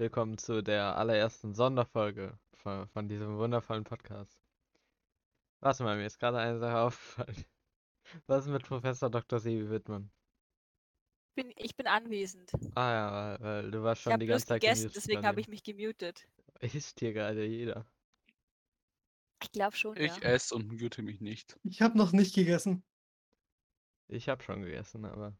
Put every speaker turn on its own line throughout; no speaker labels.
Willkommen zu der allerersten Sonderfolge von, von diesem wundervollen Podcast. Warte mal, mir ist gerade eine Sache aufgefallen. Was ist mit Professor Dr. Sebi Wittmann?
Bin, ich bin anwesend.
Ah ja, weil, weil du warst schon die
bloß
ganze Zeit
gegessen,
gemutet
deswegen habe ich mich gemutet.
Isst hier gerade jeder.
Ich glaube schon,
Ich
ja.
esse und mute mich nicht.
Ich habe noch nicht gegessen.
Ich habe schon gegessen, aber.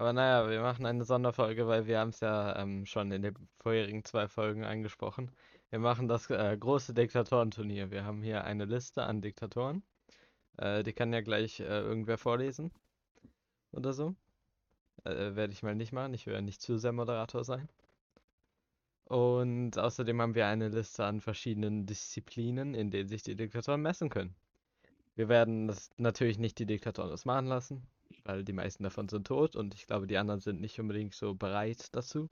Aber naja, wir machen eine Sonderfolge, weil wir haben es ja ähm, schon in den vorherigen zwei Folgen angesprochen. Wir machen das äh, große Diktatorenturnier. Wir haben hier eine Liste an Diktatoren. Äh, die kann ja gleich äh, irgendwer vorlesen. Oder so. Äh, werde ich mal nicht machen. Ich will ja nicht zu sehr Moderator sein. Und außerdem haben wir eine Liste an verschiedenen Disziplinen, in denen sich die Diktatoren messen können. Wir werden das natürlich nicht die Diktatoren das machen lassen, weil die meisten davon sind tot und ich glaube, die anderen sind nicht unbedingt so bereit dazu.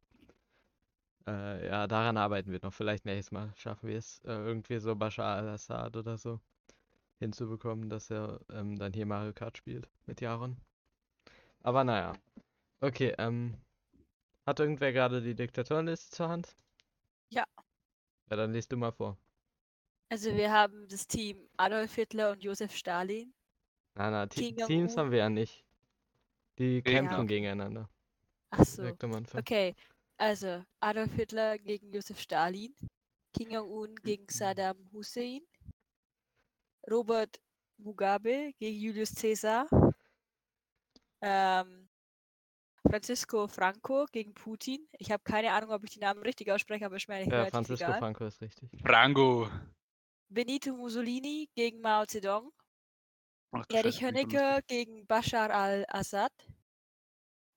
Äh, ja, daran arbeiten wir noch. Vielleicht nächstes Mal schaffen wir es, äh, irgendwie so Bashar al-Assad oder so hinzubekommen, dass er ähm, dann hier Mario Kart spielt mit Jaron. Aber naja. Okay, ähm. Hat irgendwer gerade die Diktatorenliste zur Hand?
Ja.
Ja, dann liest du mal vor.
Also wir haben das Team Adolf Hitler und Josef Stalin.
Na, na, Teams haben wir ja nicht. Die
Ja,
kämpfen gegeneinander.
Ach so.
Direkt am Anfang.
Okay, also Adolf Hitler gegen Josef Stalin, Kim Jong-un gegen Saddam Hussein, Robert Mugabe gegen Julius Caesar, ähm, Francisco Franco gegen Putin. Ich habe keine Ahnung, ob ich die Namen richtig ausspreche, aber ist mir eigentlich
Ja, Francisco
egal.
Franco ist richtig.
Frango.
Benito Mussolini gegen Mao Zedong,
Ach,
Erich Honecker gegen Bashar al-Assad,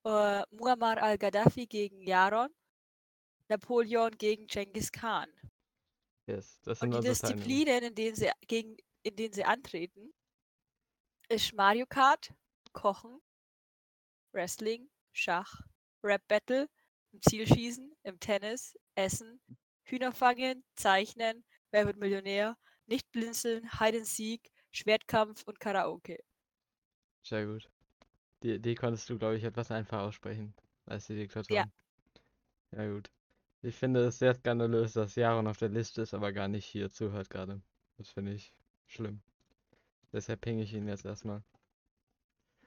äh, Muammar al-Gaddafi gegen Yaron, Napoleon gegen Genghis Khan.
Yes, das
Und
sind
die
unsere Teilnehmer.
Disziplinen, in denen sie, gegen, in denen sie antreten, ist Mario Kart, Kochen, Wrestling, Schach, Rap Battle, im Zielschießen, im Tennis, Essen, Hühnerfangen, Zeichnen, Wer wird Millionär, Nicht blinzeln, Hide and Seek, Schwertkampf und Karaoke.
Sehr gut. Die, die konntest du, glaube ich, etwas einfacher aussprechen als die Diktatoren. Ja, gut. Ich finde es sehr skandalös, dass Jaron auf der Liste ist, aber gar nicht hier zuhört gerade. Das finde ich schlimm. Deshalb pinge ich ihn jetzt erstmal.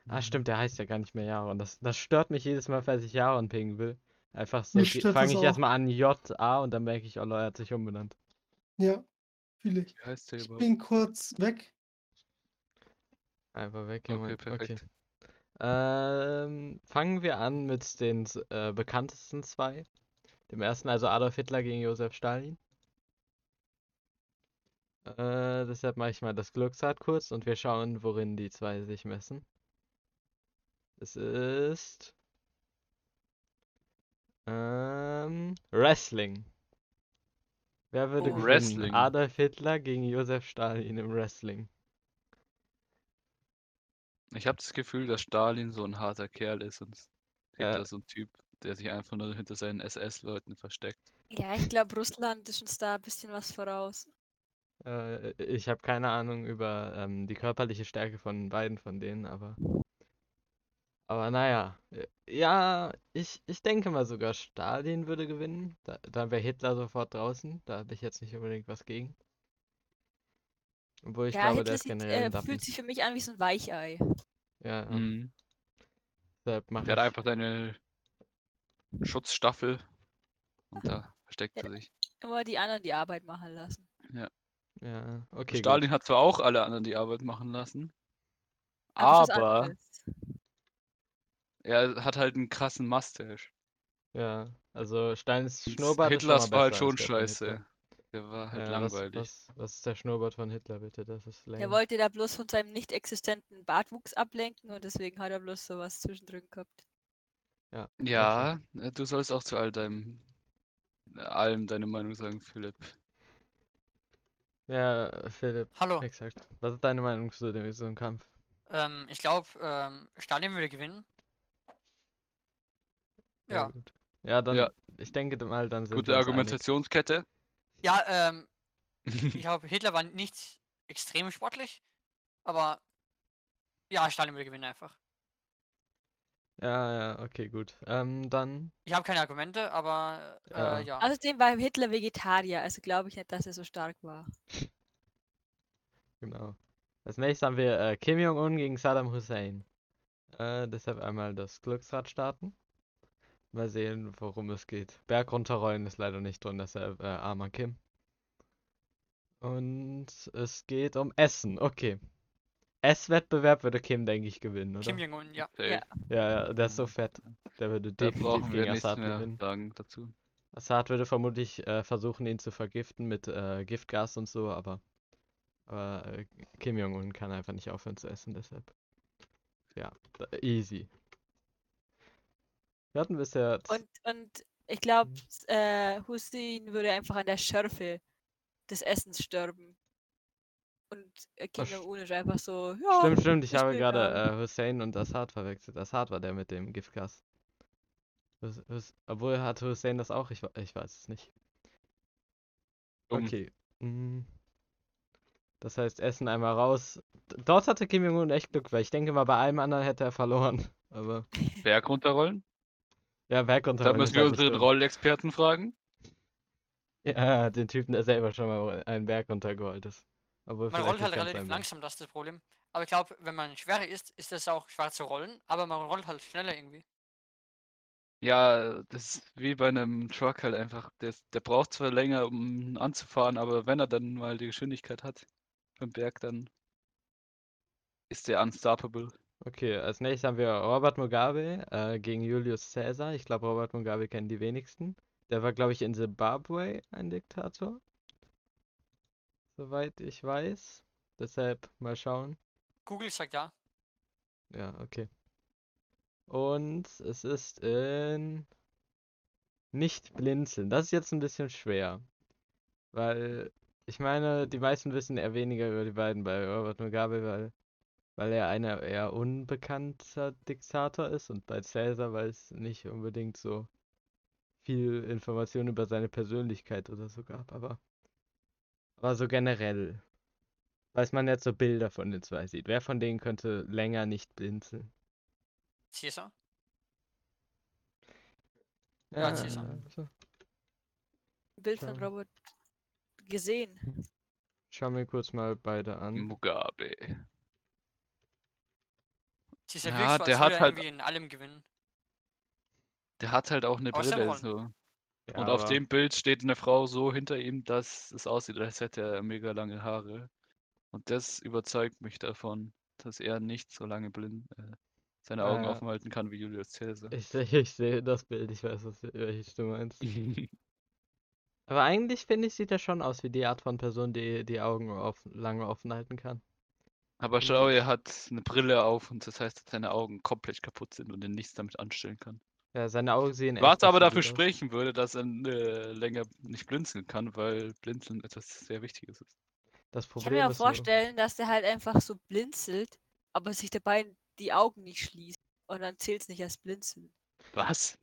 Ah, stimmt, der heißt ja gar nicht mehr Jaron. Das, das stört mich jedes Mal, falls ich Jaron pingen will. Einfach so, fange ich
auch.
erstmal an J-A und dann merke ich, oh, er hat sich umbenannt.
Ja, fühle ich.
Wie heißt der
Ich
überhaupt?
bin kurz weg.
Einfach weg,
Okay, perfekt.
Ähm, fangen wir an mit den äh, bekanntesten zwei. Dem ersten, also Adolf Hitler gegen Josef Stalin. Äh, deshalb mache ich mal das Glücksrad kurz und wir schauen, worin die zwei sich messen. Es ist ähm, Wrestling. Wer würde
Oh.
gewinnen?
Wrestling.
Adolf Hitler gegen Josef Stalin im Wrestling.
Ich habe das Gefühl, dass Stalin so ein harter Kerl ist und
Ja.
Hitler so ein Typ, der sich einfach nur hinter seinen SS-Leuten versteckt.
Ja, ich glaube, Russland ist uns da ein bisschen was voraus.
Äh, ich habe keine Ahnung über ähm, die körperliche Stärke von beiden von denen, aber. Aber naja. äh, Ja, ich, ich denke mal sogar Stalin würde gewinnen. Da, dann wäre Hitler sofort draußen. Da habe ich jetzt nicht unbedingt was gegen. Obwohl ich
ja,
glaube,
Hitler
der ist
sieht,
generell
äh,
ein Dappen.
fühlt sich für mich an wie so ein Weichei.
Ja, ja.
Mhm.
Deshalb mache
Der hat einfach seine Schutzstaffel und da versteckt er sich.
Immer die anderen die Arbeit machen lassen.
Ja, okay, gut.
Stalin hat zwar auch alle anderen die Arbeit machen lassen,
Aber,
aber er hat halt einen krassen Mustache.
Ja, also Steins Schnurrbart ist
Hitlers
mal
war halt schon scheiße. Der war halt
Ja, was,
langweilig.
was, was ist der Schnurrbart von Hitler, bitte? Das ist
Er
lame.
wollte da bloß von seinem nicht existenten Bartwuchs ablenken und deswegen hat er bloß sowas zwischendrin gehabt.
Ja,
Ja, äh, du sollst auch zu all deinem, äh, allem deine Meinung sagen, Philipp.
Ja, Philipp,
Hallo.
exakt. Was ist deine Meinung zu dem so einem Kampf?
Ähm, ich glaube, ähm, Stalin würde gewinnen. Ja.
gut. Ja, dann,
Ja.
ich denke mal, dann sind
Gute
wir uns einig.
Argumentationskette.
Ja, ähm, ich glaube, Hitler war nicht extrem sportlich, aber ja, Stalin würde gewinnen einfach.
Ja, ja, okay, gut. Ähm, dann,
Ich habe keine Argumente, aber
Ja.
äh, ja.
Außerdem war Hitler Vegetarier, also glaube ich nicht, dass er so stark war.
genau. Als nächstes haben wir äh, Kim Jong-un gegen Saddam Hussein. Äh, deshalb einmal das Glücksrad starten. Mal sehen, worum es geht. Berg runterrollen ist leider nicht drin, deshalb äh, armer Kim. Und es geht um Essen, okay. Esswettbewerb würde Kim, denke ich, gewinnen, oder?
Kim Jong-un, ja.
Ja.
Ja, ja, der ist so fett. Der würde
Da
definitiv
brauchen wir
gegen Assad gewinnen.
sagen dazu.
Assad würde vermutlich äh, versuchen, ihn zu vergiften mit äh, Giftgas und so, aber, aber äh, Kim Jong-un kann einfach nicht aufhören zu essen, deshalb. Ja, easy. Wir hatten bisher.
Und, und ich glaube,
Mhm.
äh, Hussein würde einfach an der Schärfe des Essens sterben. Und äh, Jong-un ist einfach so, ja.
Stimmt, stimmt, ich habe gerade
egal."
äh, Hussein und Assad verwechselt. Assad war der mit dem Giftgas. Hus Hus obwohl hat Hussein das auch? Ich, ich weiß es nicht. Okay. mm. Das heißt, Essen einmal raus. Dort hatte Kim Jong-un echt Glück, weil ich denke mal, bei allem anderen hätte er verloren. Aber
Berg runterrollen?
Ja, Berg
Da
runterrollen
müssen wir unseren. Rollexperten fragen.
Ja, den Typen, der selber schon mal einen Berg runtergerollt ist. Obwohl
Man rollt halt relativ langsam, das ist das Problem. Aber ich glaube, wenn man schwerer ist, ist es auch schwer zu rollen, aber man rollt halt schneller irgendwie.
Ja, das ist wie bei einem Truck halt einfach. Der, der braucht zwar länger, um anzufahren, aber wenn er dann mal die Geschwindigkeit hat beim Berg, dann ist der unstoppable.
Okay, als nächstes haben wir Robert Mugabe äh, gegen Julius Caesar. Ich glaube, Robert Mugabe kennen die wenigsten. Der war, glaube ich, in Zimbabwe ein Diktator. Soweit ich weiß. Deshalb mal schauen.
Google sagt ja.
Ja, okay. Und es ist in nicht blinzeln. Das ist jetzt ein bisschen schwer. Weil ich meine, die meisten wissen eher weniger über die beiden bei Robert Mugabe, weil, weil er einer eher unbekannter Diktator ist und bei Caesar, weil es nicht unbedingt so viel Information über seine Persönlichkeit oder so gab, aber, aber so generell weiß man jetzt so Bilder von den zwei sieht. Wer von denen könnte länger nicht blinzeln?
Caesar. Ja, Caesar.
so.
Ein Bild von. Robert gesehen.
Schau mir kurz mal beide an.
Mugabe.
Caesar
Ja,
als
der hat halt-
irgendwie in allem gewinnen.
Der hat halt auch eine
Aus dem
Brille. So.
Ja,
Und auf dem Bild steht eine Frau so hinter ihm, dass es aussieht, als hätte er mega lange Haare. Und das überzeugt mich davon, dass er nicht so lange blind äh, seine Augen
Äh,
offen halten kann wie Julius Caesar.
Ich sehe, ich sehe das Bild, ich weiß, was, welches du meinst. Aber eigentlich finde ich, sieht er schon aus wie die Art von Person, die die Augen auf, lange offen halten kann.
Aber schau, er hat eine Brille auf und das heißt, dass seine Augen komplett kaputt sind und er nichts damit anstellen kann.
Ja, seine Augen sehen
Was aber dafür
aus.
sprechen würde, dass er äh, länger nicht blinzeln kann, weil Blinzeln etwas sehr Wichtiges ist.
Das
Ich kann
Problem
mir auch vorstellen, dass der halt einfach so blinzelt, aber sich dabei die Augen nicht schließt. Und dann zählt es nicht als Blinzeln.
Was?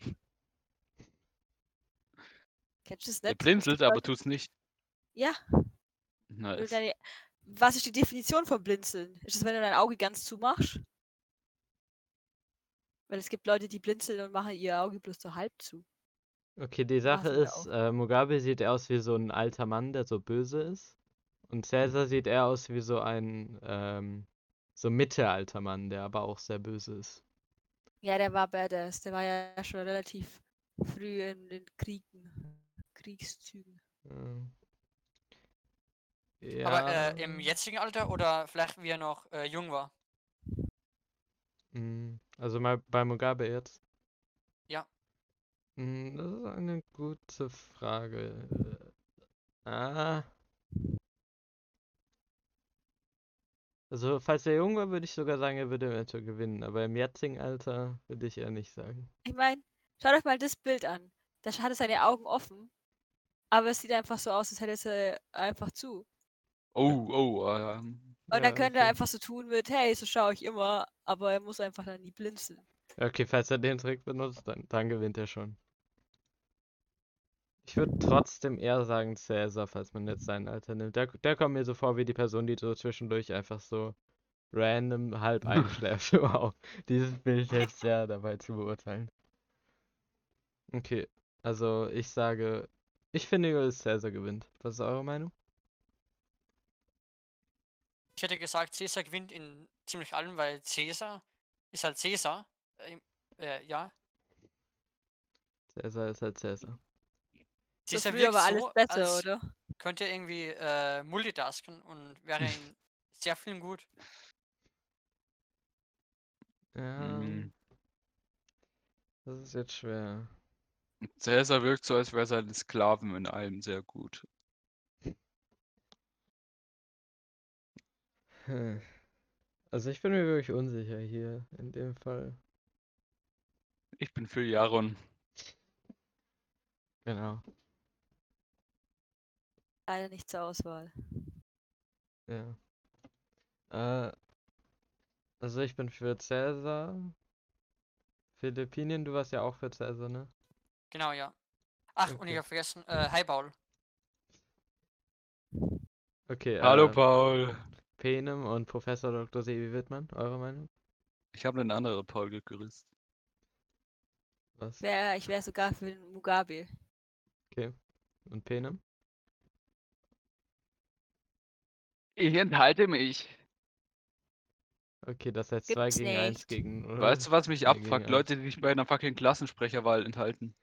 Kennst du
Er
nicht? Es
blinzelt, aber tut's nicht.
Ja,
es-
deine, was ist die Definition von Blinzeln? Ist es, wenn du dein Auge ganz zumachst? Weil es gibt Leute, die blinzeln und machen ihr Auge bloß so halb zu.
Okay, die Sache ist, äh, Mugabe sieht aus wie so ein alter Mann, der so böse ist. Und Caesar sieht eher aus wie so ein, ähm, so mittelalter Mann, der aber auch sehr böse ist.
Ja, der war badass. Der war ja schon relativ früh in den Kriegen, Kriegszügen.
Ähm,
Aber
ja,
äh, im jetzigen Alter oder vielleicht wie er noch äh, jung war?
mm, also mal bei Mugabe jetzt.
Ja.
Mm, Das ist eine gute Frage. Äh, Ah. Also, falls er jung war, würde ich sogar sagen, er würde eventuell gewinnen. Aber im jetzigen Alter würde ich eher nicht sagen.
Ich meine, schaut euch mal das Bild an. Da hat er seine Augen offen, aber es sieht einfach so aus, als hätte er sie einfach zu.
Oh, oh, ähm,
Und
Ja,
dann könnte er
okay.
einfach so tun mit, hey, so schaue ich immer, aber er muss einfach dann nie blinzeln.
Ja, Okay, falls er den Trick benutzt, dann, dann gewinnt er schon. Ich würde trotzdem eher sagen Cäsar, falls man jetzt sein Alter nimmt. Der, der kommt mir so vor wie die Person, die so zwischendurch einfach so random halb einschläft. Wow, dieses Bild hilft sehr dabei zu beurteilen. Okay, also ich sage, ich finde, Caesar gewinnt. Was ist eure Meinung?
Ich hätte gesagt, Caesar gewinnt in ziemlich allem, weil Caesar ist halt Caesar. Äh, äh, ja.
Caesar ist halt Caesar.
Das
Caesar
früher aber alles
so,
besser,
als
oder?
könnte er irgendwie äh, multitasken und wäre in sehr vielen gut.
Ja,
Mm.
das ist jetzt schwer.
Caesar wirkt so, als wäre seine Sklaven in allem sehr gut.
Hm. Also ich bin mir wirklich unsicher hier in dem Fall.
Ich bin für Jaron.
Genau.
Leider nicht zur Auswahl.
Ja. Äh, also ich bin für Cäsar. Philippinen, du warst ja auch für Cäsar, ne?
Genau, ja. Ach, und
Okay.
ich habe vergessen, äh, hi Paul.
Okay,
Hallo
äh,
Paul.
Penem und Professor Dr. Sebi Wittmann, eure Meinung?
Ich habe einen anderen Paul gegrüßt.
Was?
Wär, ich wäre sogar für den Mugabe.
Okay. Und Penem?
Ich enthalte mich.
Okay, das heißt
Gibt's
2 gegen 1
nicht.
gegen.
Weißt du, was mich abfuckt? Leute, die sich bei einer fucking Klassensprecherwahl enthalten.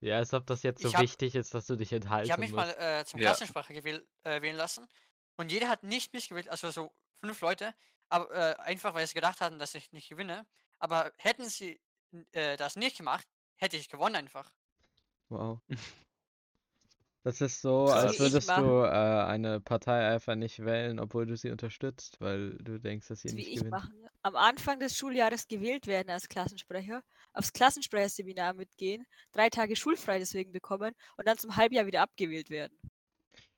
Ja, als ob das jetzt so
hab-
wichtig ist, dass du dich enthalten
Ich habe mich mal äh, zum
Ja.
Klassensprecher gewähl, äh, wählen lassen und jeder hat nicht mich gewählt, also so fünf Leute, aber äh, einfach weil sie gedacht hatten, dass ich nicht gewinne. Aber hätten sie äh, das nicht gemacht, hätte ich gewonnen einfach.
Wow. Das ist so,
Krass.
als
Wie ich
würdest du äh, eine Partei einfach nicht wählen, obwohl du sie unterstützt, weil du denkst, dass sie
Das wie
nicht
ich
gewinnt.
machen. Am Anfang des Schuljahres gewählt werden als Klassensprecher, aufs Klassensprecherseminar mitgehen, drei Tage schulfrei deswegen bekommen und dann zum Halbjahr wieder abgewählt werden.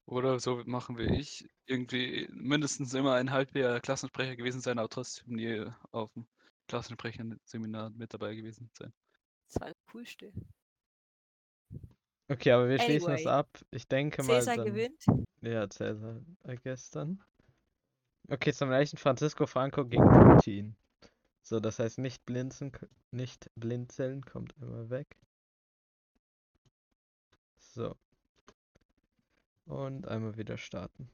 Oder so machen wie ich. Irgendwie mindestens immer ein Halbjahr Klassensprecher gewesen sein, aber trotzdem nie auf dem Klassensprecher-Seminar mit dabei gewesen sein.
Das war das Coolste.
Okay, aber wir schließen
Anyway.
ab. Ich denke mal
Cäsar
dann.
gewinnt.
Ja, Cäsar, I guess dann. Okay, zum nächsten Francisco Franco gegen Putin. So, das heißt nicht blinzen, k- nicht blinzeln, kommt immer weg. So. Und einmal wieder starten.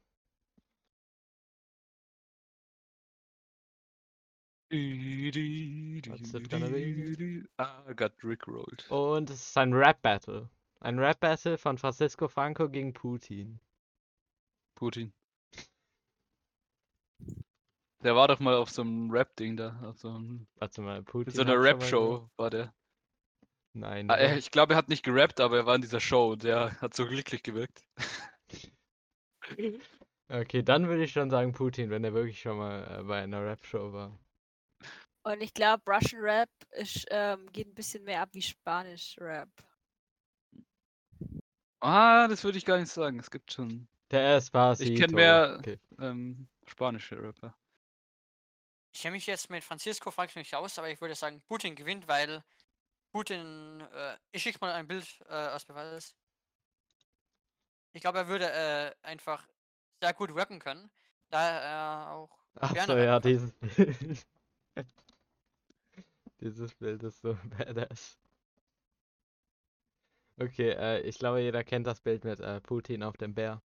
Ah, got rickrolled.
Und es ist ein Rap-Battle. Ein Rap-Battle von Francisco Franco gegen Putin.
Putin. Der war doch mal auf so einem Rap-Ding da. Auf so, einem,
Warte mal, Putin.
in so einer Rap-Show war der.
Nein.
Ah, er, ich glaube, er hat nicht gerappt, aber er war in dieser Show und der hat so glücklich gewirkt.
Okay, dann würde ich schon sagen Putin, wenn er wirklich schon mal äh, bei einer Rap-Show war.
Und ich glaube, Russian Rap ist, ähm, geht ein bisschen mehr ab wie Spanisch Rap.
Ah, das würde ich gar nicht sagen. Es gibt schon
Der Espacito.
kenn mehr-
Okay.
ähm, spanische Rapper.
Ich kenne mich jetzt mit Francisco Franco nicht aus, aber ich würde sagen, Putin gewinnt, weil Putin, äh, ich schicke mal ein Bild äh, aus Beweis. Ich glaube, er würde äh, einfach sehr gut rappen können, da er auch
Ach
gerne
so, ja, dieses Bild. Dieses Bild ist so badass. Okay, äh, ich glaube, jeder kennt das Bild mit äh, Putin auf dem Bär.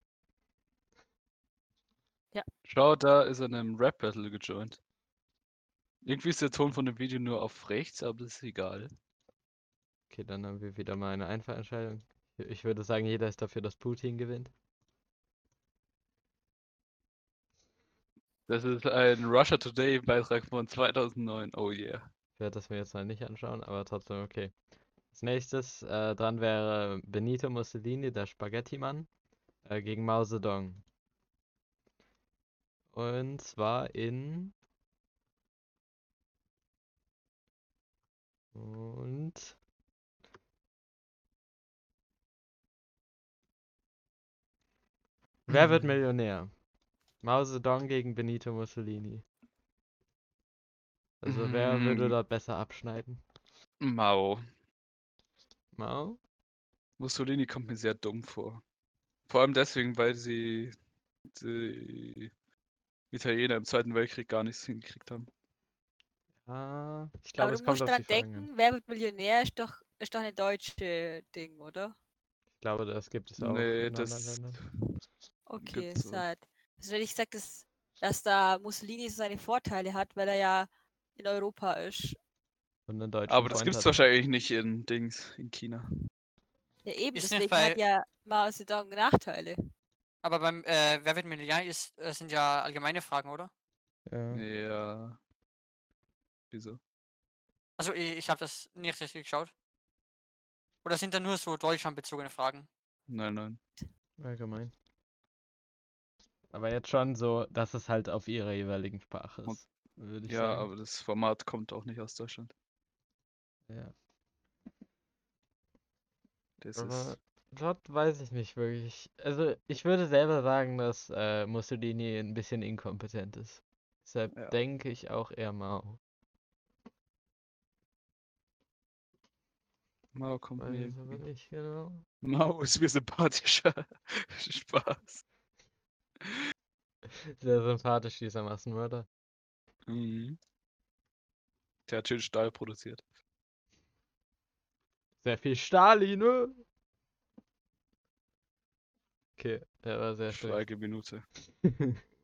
Schau, da ist er in einem Rap-Battle gejoint. Irgendwie ist der Ton von dem Video nur auf rechts, aber das ist egal.
Okay, dann haben wir wieder mal eine Einfallentscheidung. Ich- würde sagen, jeder ist dafür, dass Putin gewinnt.
Das ist ein Russia Today Beitrag von 2009. Oh yeah.
Ich werde das mir jetzt mal nicht anschauen, aber trotzdem okay. Als nächstes äh, dran wäre Benito Mussolini, der Spaghetti-Mann, äh, gegen Mao Zedong. Und zwar in. Und. Wer wird
Hm.
Millionär? Mao Zedong gegen Benito Mussolini. Also wer würde
Hm.
dort besser abschneiden?
Mao.
Mao?
Mussolini kommt mir sehr dumm vor. Vor allem deswegen, weil sie die Italiener im Zweiten Weltkrieg gar nichts hingekriegt haben.
Ah, ich
Aber
glaube,
du
es kommt
musst
auf
dran
die Fragen
denken, wer wird Millionär ist doch, ist doch eine deutsche Ding, oder?
Ich glaube, das gibt es auch
Nee,
in
das
Ländern.
Okay, sad. Also wenn ich sage, dass, dass da Mussolini so seine Vorteile hat, weil er ja in Europa ist.
Und einen deutschen
Aber das
Freund
gibt's
hat.
wahrscheinlich nicht in Dings, in China.
Ja eben,
Ist nicht
deswegen hat
bei-
ja Mao Zedong Nachteile.
Aber beim äh, Wer wird Millionär ist, äh, sind ja allgemeine Fragen, oder?
Ja.
Ja. Wieso?
Also ich, ich habe das nicht richtig geschaut. Oder sind da nur so deutschlandbezogene Fragen?
Nein, nein.
Allgemein. Aber jetzt schon so, dass es halt auf ihrer jeweiligen Sprache ist, würde ich
Ja,
sagen.
aber das Format kommt auch nicht aus Deutschland.
Ja.
Das
Aber
ist.
dort weiß ich nicht wirklich. Also ich würde selber sagen, dass äh, Mussolini ein bisschen inkompetent ist. Deshalb
Ja.
denke ich auch eher Mao.
Mao kommt mir.
Nicht genau.
Mao ist mir sympathischer. Spaß.
Sehr sympathisch, dieser Massenmörder.
Mhm. Der hat schön Stahl produziert.
Sehr viel Stalin, ne? Okay, der war sehr schlecht.
Schweigeminute.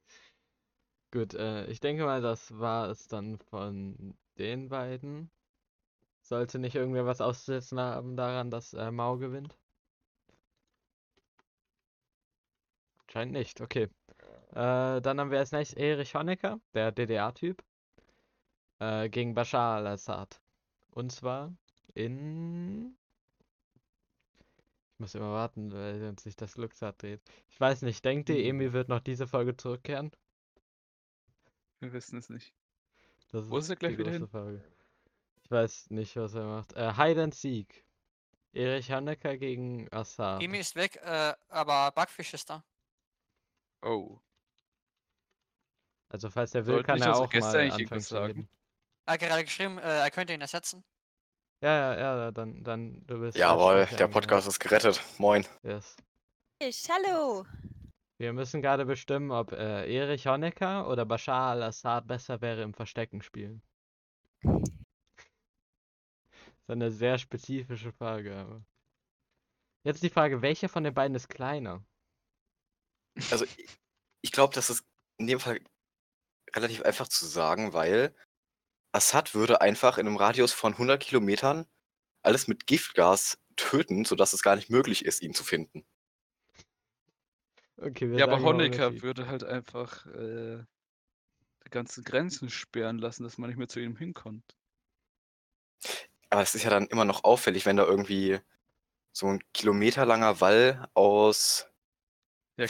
Gut, äh, ich denke mal, das war es dann von den beiden. Sollte nicht irgendwer was auszusetzen haben daran, dass äh, Mao gewinnt? Scheint nicht, okay. Äh, dann haben wir als nächstes Erich Honecker, der DDR-Typ, äh, gegen Bashar al-Assad. Und zwar in... Ich muss immer warten, weil sonst sich das Glücksrad dreht. Ich weiß nicht, denkt ihr. Emil wird noch diese Folge zurückkehren?
Wir wissen es nicht.
Das
Wo ist er gleich
die
wieder hin?
Frage. Ich weiß nicht, was er macht. Äh, Hide and Seek. Erich Honecker gegen Assad.
Emi ist weg, äh, aber Backfisch ist da.
Oh.
Also falls er will,
Sollten
kann er auch mal anfangen zu reden.
Er hat gerade geschrieben, äh, er könnte ihn ersetzen.
Ja, ja, ja, dann, dann, du bist.
Jawohl, der. Podcast ist gerettet. Moin.
Yes.
Ich, hallo!
Wir müssen gerade bestimmen, ob äh, Erich Honecker oder Bashar al-Assad besser wäre im Verstecken spielen. Das ist eine sehr spezifische Frage, aber. Jetzt die Frage, welcher von den beiden ist kleiner?
Also ich, glaube, das ist in dem Fall relativ einfach zu sagen, weil Assad würde einfach in einem Radius von 100 Kilometern alles mit Giftgas töten, sodass es gar nicht möglich ist, ihn zu finden.
Okay,
Ja, aber
sagen mal
Honecker würde halt einfach äh, die ganzen Grenzen sperren lassen, dass man nicht mehr zu ihm hinkommt.
Aber es ist ja dann immer noch auffällig, wenn da irgendwie so ein kilometerlanger Wall aus.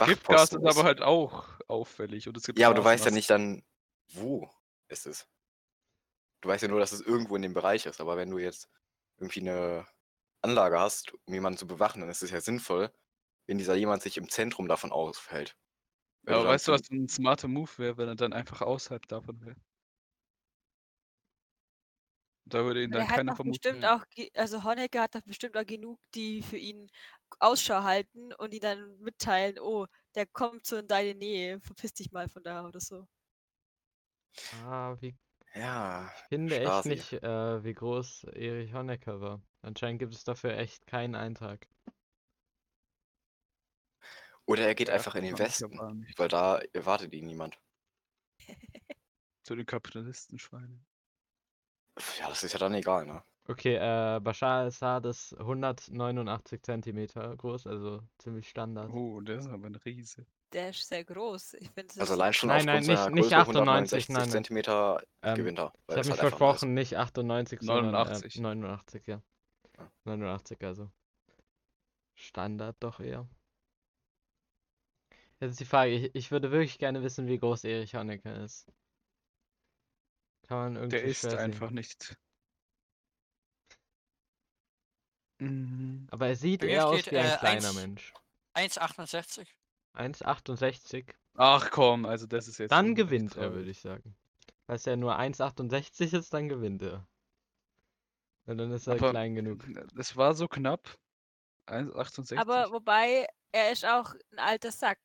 Ja,
Wachposten
Giftgas ist aber halt auch auffällig. Und es gibt
Ja, aber du weißt ja nicht dann, wo es ist. Du weißt ja nur, dass es irgendwo in dem Bereich ist. Aber wenn du jetzt irgendwie eine Anlage hast, um jemanden zu bewachen, dann ist es ja sinnvoll, wenn dieser jemand sich im Zentrum davon aufhält.
Ja, aber weißt du, was ein smarter Move wäre, wenn er dann einfach außerhalb davon wäre? Da würde ihn dann
hat
keiner
doch bestimmt
vermuten.
auch, also Honecker hat doch bestimmt auch genug, die für ihn Ausschau halten und ihn dann mitteilen, oh, der kommt so in deine Nähe, verpiss dich mal von da oder so.
Ah, wie
Ja,
Ich finde echt nicht, äh, wie groß Erich Honecker war. Anscheinend gibt es dafür echt keinen Eintrag.
oder er geht
Ja,
einfach in den Westen, weil da erwartet ihn niemand.
Zu den Kapitalistenschweinen.
Ja, das ist ja dann egal, ne?
Okay, äh, Bashar al-Assad ist 189 Zentimeter groß, also ziemlich Standard.
Oh, der ist aber ein Riese.
Der ist sehr groß. Ich finde,
Also allein schon
Nein, nein,
aufgrund seiner
nicht- nicht
Größe
98,
169
nein, nein.
Zentimeter
Ähm,
gewinnt er.
Ich habe mich
halt
versprochen, nicht 98, sondern
89.
Äh, 89, ja.
Ja.
89, also. Standard doch eher. Jetzt ist die Frage, ich, ich würde wirklich gerne wissen, wie groß Erich Honecker ist. Kann man irgendwie
Der ist einfach nicht. Mhm.
Aber er sieht
Bei mir
eher aus
steht,
wie ein
äh,
kleiner
eins-
Mensch.
1,68.
1,68.
Ach komm, also das ist jetzt.
Dann gewinnt er, würde ich sagen. Falls er nur 1,68 ist, dann gewinnt er. Und dann ist er
Aber
klein genug.
Das war so knapp. 1,68.
Aber wobei, er ist auch ein alter Sack.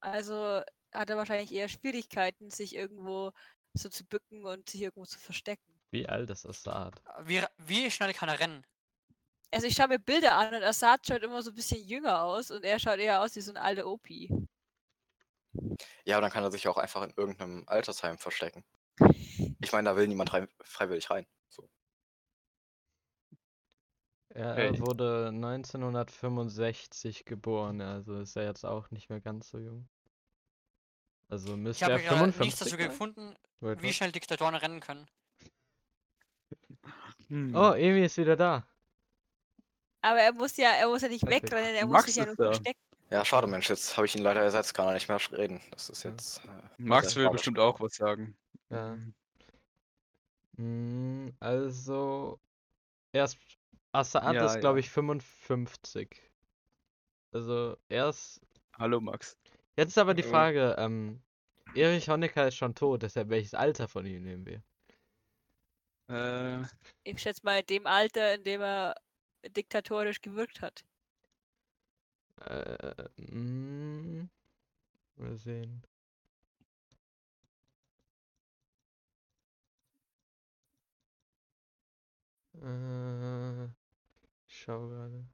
Also, hat er wahrscheinlich eher Schwierigkeiten, sich irgendwo so zu bücken und sich irgendwo zu verstecken.
Wie alt ist Assad?
Wie, wie schnell kann er rennen?
Also ich schaue mir Bilder an und Assad schaut immer so ein bisschen jünger aus und er schaut eher aus wie so ein alter Opi.
Ja, aber dann kann er sich auch einfach in irgendeinem Altersheim verstecken. Ich meine, da will niemand rein, freiwillig rein. So.
Er
Hey.
wurde 1965 geboren, also ist er jetzt auch nicht mehr ganz so jung. Also
Ich
müsste
habe
er
gerade nichts
55
dazu
sein?
gefunden,
Wait,
wie
was?
schnell Diktatoren rennen können.
Hm.
Oh, Emi ist wieder da.
Aber er muss ja, er muss ja nicht wegrennen, er muss
Max
sich ja nur verstecken.
Ja, schade, Mensch, jetzt habe ich ihn leider ersetzt, kann er nicht mehr reden. Das ist
Ja.
jetzt. Äh,
Max will bestimmt auch was sagen.
Ja. Mm, Also, erst Assad
Ja,
ist, glaube
ja.
ich, 55. Also, er ist.
Hallo Max.
Jetzt ist aber die
Äh.
Frage, ähm, Erich Honecker ist schon tot, deshalb welches Alter von ihm nehmen wir?
Äh,
Ich schätze mal in dem Alter, in dem er diktatorisch gewirkt hat.
Äh, mm, mal sehen. Äh, ich schau gerade.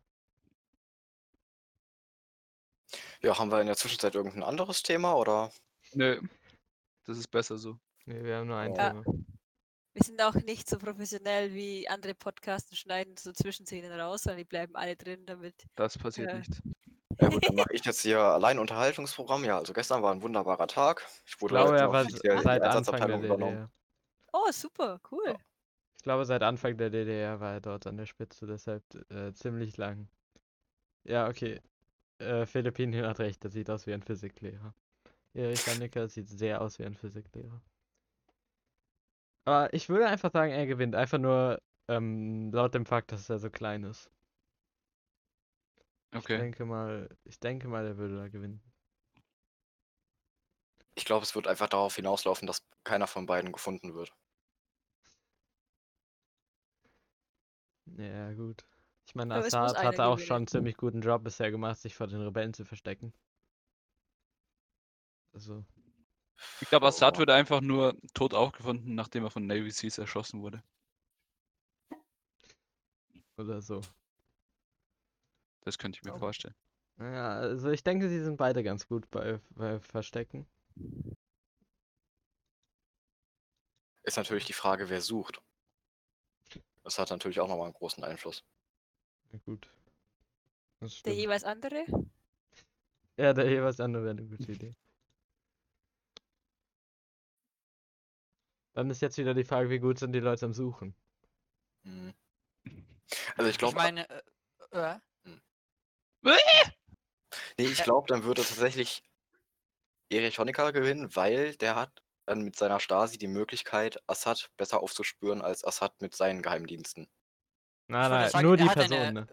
Ja, haben wir in der Zwischenzeit irgendein anderes Thema oder?
nö. Das ist besser so.
Ne, wir haben nur ein
Ja.
Thema.
Wir sind auch nicht so professionell wie andere Podcasts und schneiden so Zwischenszenen raus, sondern die bleiben alle drin, damit.
Das passiert
Ja.
nicht.
Ja gut, dann mache ich jetzt hier allein Unterhaltungsprogramm. Ja, also gestern war ein wunderbarer Tag. Ich
Ich
wurde
glaube,
heute
er war seit Anfang der. DDR.
Oh, super, cool.
Ich glaube, seit Anfang der DDR war er dort an der Spitze, deshalb äh, ziemlich lang. Ja, okay. Äh, Philippinen hat recht, er sieht aus wie ein Physiklehrer. Erich Honecker sieht sehr aus wie ein Physiklehrer. Aber ich würde einfach sagen, er gewinnt. Einfach nur ähm, laut dem Fakt, dass er so klein ist. Ich
Okay.
denke mal, ich denke mal, er würde da gewinnen.
Ich glaube, es wird einfach darauf hinauslaufen, dass keiner von beiden gefunden wird.
Ja, gut. Ich meine,
Aber
Assad hatte auch schon einen ziemlich guten Job bisher gemacht, sich vor den Rebellen zu verstecken. Also,
Ich glaube, Assad
Oh.
wurde einfach nur tot aufgefunden, nachdem er von Navy Seals erschossen wurde.
oder so.
Das könnte ich mir
Oh.
vorstellen.
Ja, also ich denke, sie sind beide ganz gut bei, bei Verstecken.
Ist natürlich die Frage, wer sucht. Das hat natürlich auch nochmal einen großen Einfluss.
Ja, gut. Das
Der jeweils andere?
Ja, der jeweils andere wäre eine gute Idee. Dann ist jetzt wieder die Frage, wie gut sind die Leute am Suchen?
Mhm. Also ich
Ich
glaube,
meine, äh, äh,
nee, ich glaube, dann würde tatsächlich Erich Honecker gewinnen, weil der hat dann mit seiner Stasi die Möglichkeit, Assad besser aufzuspüren als Assad mit seinen Geheimdiensten.
Nein, nein,
sagen,
nur die Person,
eine,
ne?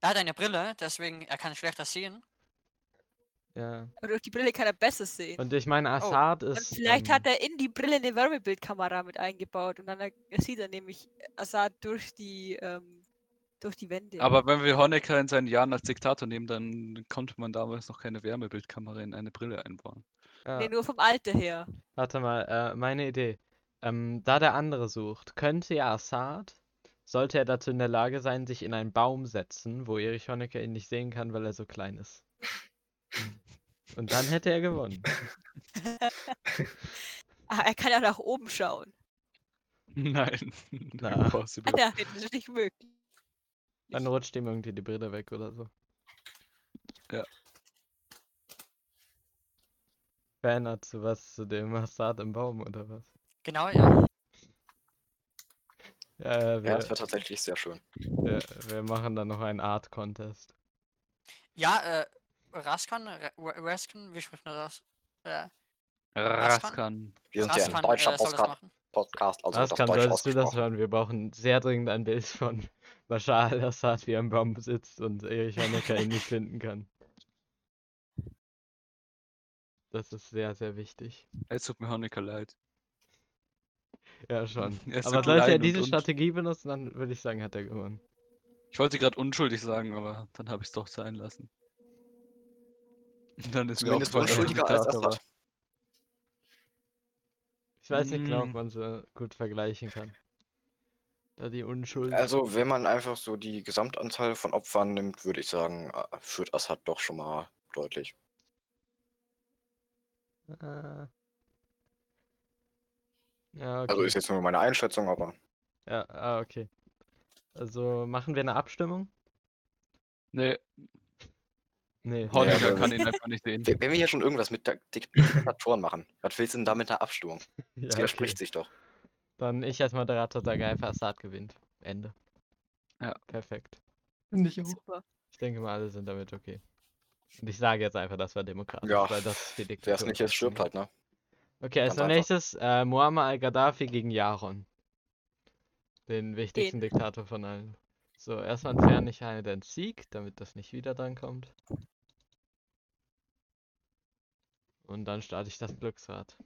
Er hat eine Brille, deswegen er kann schlechter sehen.
Ja.
Und durch die Brille kann er besser sehen.
Und ich meine,
Oh,
Assad
Und
ist.
vielleicht
ähm,
hat er in die Brille eine Wärmebildkamera mit eingebaut und dann er- sieht er nämlich Assad durch die, ähm, durch die Wände.
Aber wenn wir Honecker in seinen Jahren als Diktator nehmen, dann konnte man damals noch keine Wärmebildkamera in eine Brille einbauen.
ja.
Nee, nur vom Alter her.
Warte mal, äh, meine Idee. Ähm, da der andere sucht, könnte ja Assad, sollte er dazu in der Lage sein, sich in einen Baum setzen, wo Erich Honecker ihn nicht sehen kann, weil er so klein ist. Und dann hätte er gewonnen.
Ah, er kann ja nach oben schauen.
Nein,
Na.
impossible.
Ja, das ist nicht möglich.
Dann rutscht ihm irgendwie die Brille weg oder so.
Ja.
Verändert zu was zu dem Assad im Baum oder was?
Genau, ja.
Ja, ja,
Ja,
wir,
das wäre tatsächlich sehr schön.
wir, wir machen dann noch einen Art Contest.
Ja, äh, Raskan, Ra- Ra- Raskan, wie spricht man das? Äh,
Raskan.
Wir sind ja ein
Raskan
deutscher
äh,
Podcast. Podcast also
Was
das
kann
Deutsch
solltest du das hören? Wir brauchen sehr dringend ein Bild von Bashar al-Assad, wie er im Baum sitzt und Erich Honecker ihn nicht finden kann. Das ist sehr, sehr wichtig.
Es tut mir Honecker leid.
Ja, schon.
Er so
Aber sollte er
und
diese
un-
Strategie benutzen, dann würde ich sagen, hat er gewonnen.
Ich wollte gerade unschuldig sagen, aber dann habe ich es doch sein lassen. Dann ist mir
Zumindest
dass er
unschuldiger als. Assad.
Ich weiß nicht genau, ob
Mm.
man sie gut vergleichen kann. Da die Unschuld.
Also, wenn man einfach so die Gesamtanzahl von Opfern nimmt, würde ich sagen, äh, führt Assad doch schon mal deutlich.
Äh, ja, okay.
Also ist jetzt nur meine Einschätzung, aber
Ja, ah, okay. Also machen wir eine Abstimmung?
Nee,
Nee.
Honecker
aber-
kann ihn einfach nicht sehen.
wenn wir hier schon irgendwas mit Dik- Dik- Diktatoren machen, was willst du denn da mit einer Abstimmung?
Ja,
Das
okay.
widerspricht sich doch.
Dann ich als Moderator sage einfach, Assad gewinnt. Ende.
Ja.
Perfekt.
Finde ich auch.
Super.
Ich denke mal, alle sind damit okay. Und ich sage jetzt einfach, das war demokratisch,
Ja,
weil das ist die Diktatur.
Wer es nicht ist, stirbt halt, ne?
Okay, als
Ganz
nächstes äh, Muammar al-Gaddafi gegen Jaron. Den wichtigsten
Den.
Diktator von allen. So, erstmal entferne ich eine den Sieg, damit das nicht wieder dran kommt. Und dann starte ich das Glücksrad.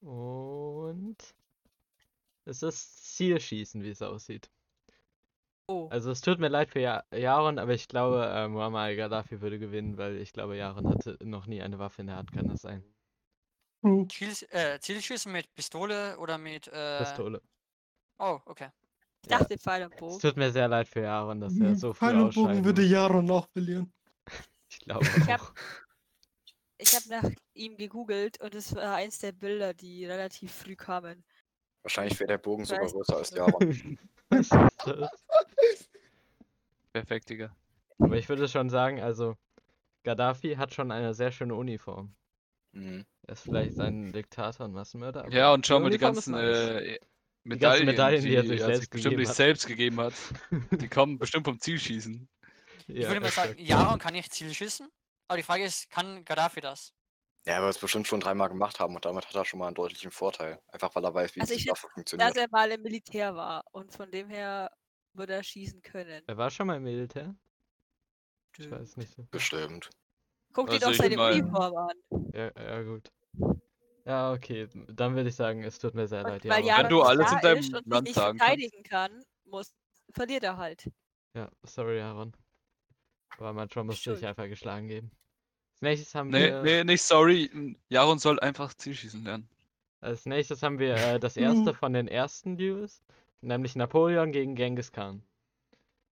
Und es ist Zielschießen, wie es aussieht.
Oh.
Also es tut mir leid für ja Jaron, aber ich glaube, äh, Muammar al-Gaddafi würde gewinnen, weil ich glaube, Jaron hatte noch nie eine Waffe in der Hand, kann das sein?
Hm.
Ziels, äh, Zielschüsse mit Pistole oder mit. Äh...
Pistole.
Oh, okay.
Ich
Ja.
dachte Pfeil und
Es
Bogen.
tut mir sehr leid für Jaron, dass er so früh
Pfeil und Bogen würde. Jaron auch verlieren.
Ich glaube
Ich hab-
auch.
Ich habe nach ihm gegoogelt und es war eins der Bilder, die relativ früh kamen.
Wahrscheinlich wäre der Bogen sogar größer als Jaron.
Was ist das?
Perfekt, Digga.
Aber ich würde schon sagen, also Gaddafi hat schon eine sehr schöne Uniform.
Mhm.
Er ist vielleicht ein Diktator und Massenmörder.
Ja, und schau mal die ganzen
nice.
äh, Medaillen,
Medaillen, die er sich
er
selbst
sich bestimmt
gegeben
nicht
hat.
selbst gegeben hat. Die kommen bestimmt vom Zielschießen.
Ich
Ja,
würde mal sagen. Jaron kann nicht Zielschießen. Aber die Frage ist, kann Gaddafi das?
Ja, er wird es bestimmt schon dreimal gemacht haben und damit hat er schon mal einen deutlichen Vorteil. Einfach weil er weiß, wie
Also
die
ich
Waffe
Dass
funktioniert.
er mal im Militär war und von dem her würde er schießen können.
Er war schon mal im Militär? Ich weiß nicht so.
Bestimmt.
Guck dir
Also
doch
ich
seine Uniform an.
Ja, ja, gut. Ja, okay. Dann würde ich sagen, es tut mir sehr
Und
leid.
weil
Jaron.
Jaron
du alles in deinem
ist und
Land
nicht
sagen kannst.
verteidigen kann, muss, verliert er halt.
Ja, sorry, Aaron. Aber manchmal muss sich einfach geschlagen geben. Als nächstes haben
Nee,
wir,
nee, nicht sorry. Jaron soll einfach Zielschießen lernen.
als nächstes haben wir äh, das erste von den ersten Duels, nämlich Napoleon gegen Genghis Khan.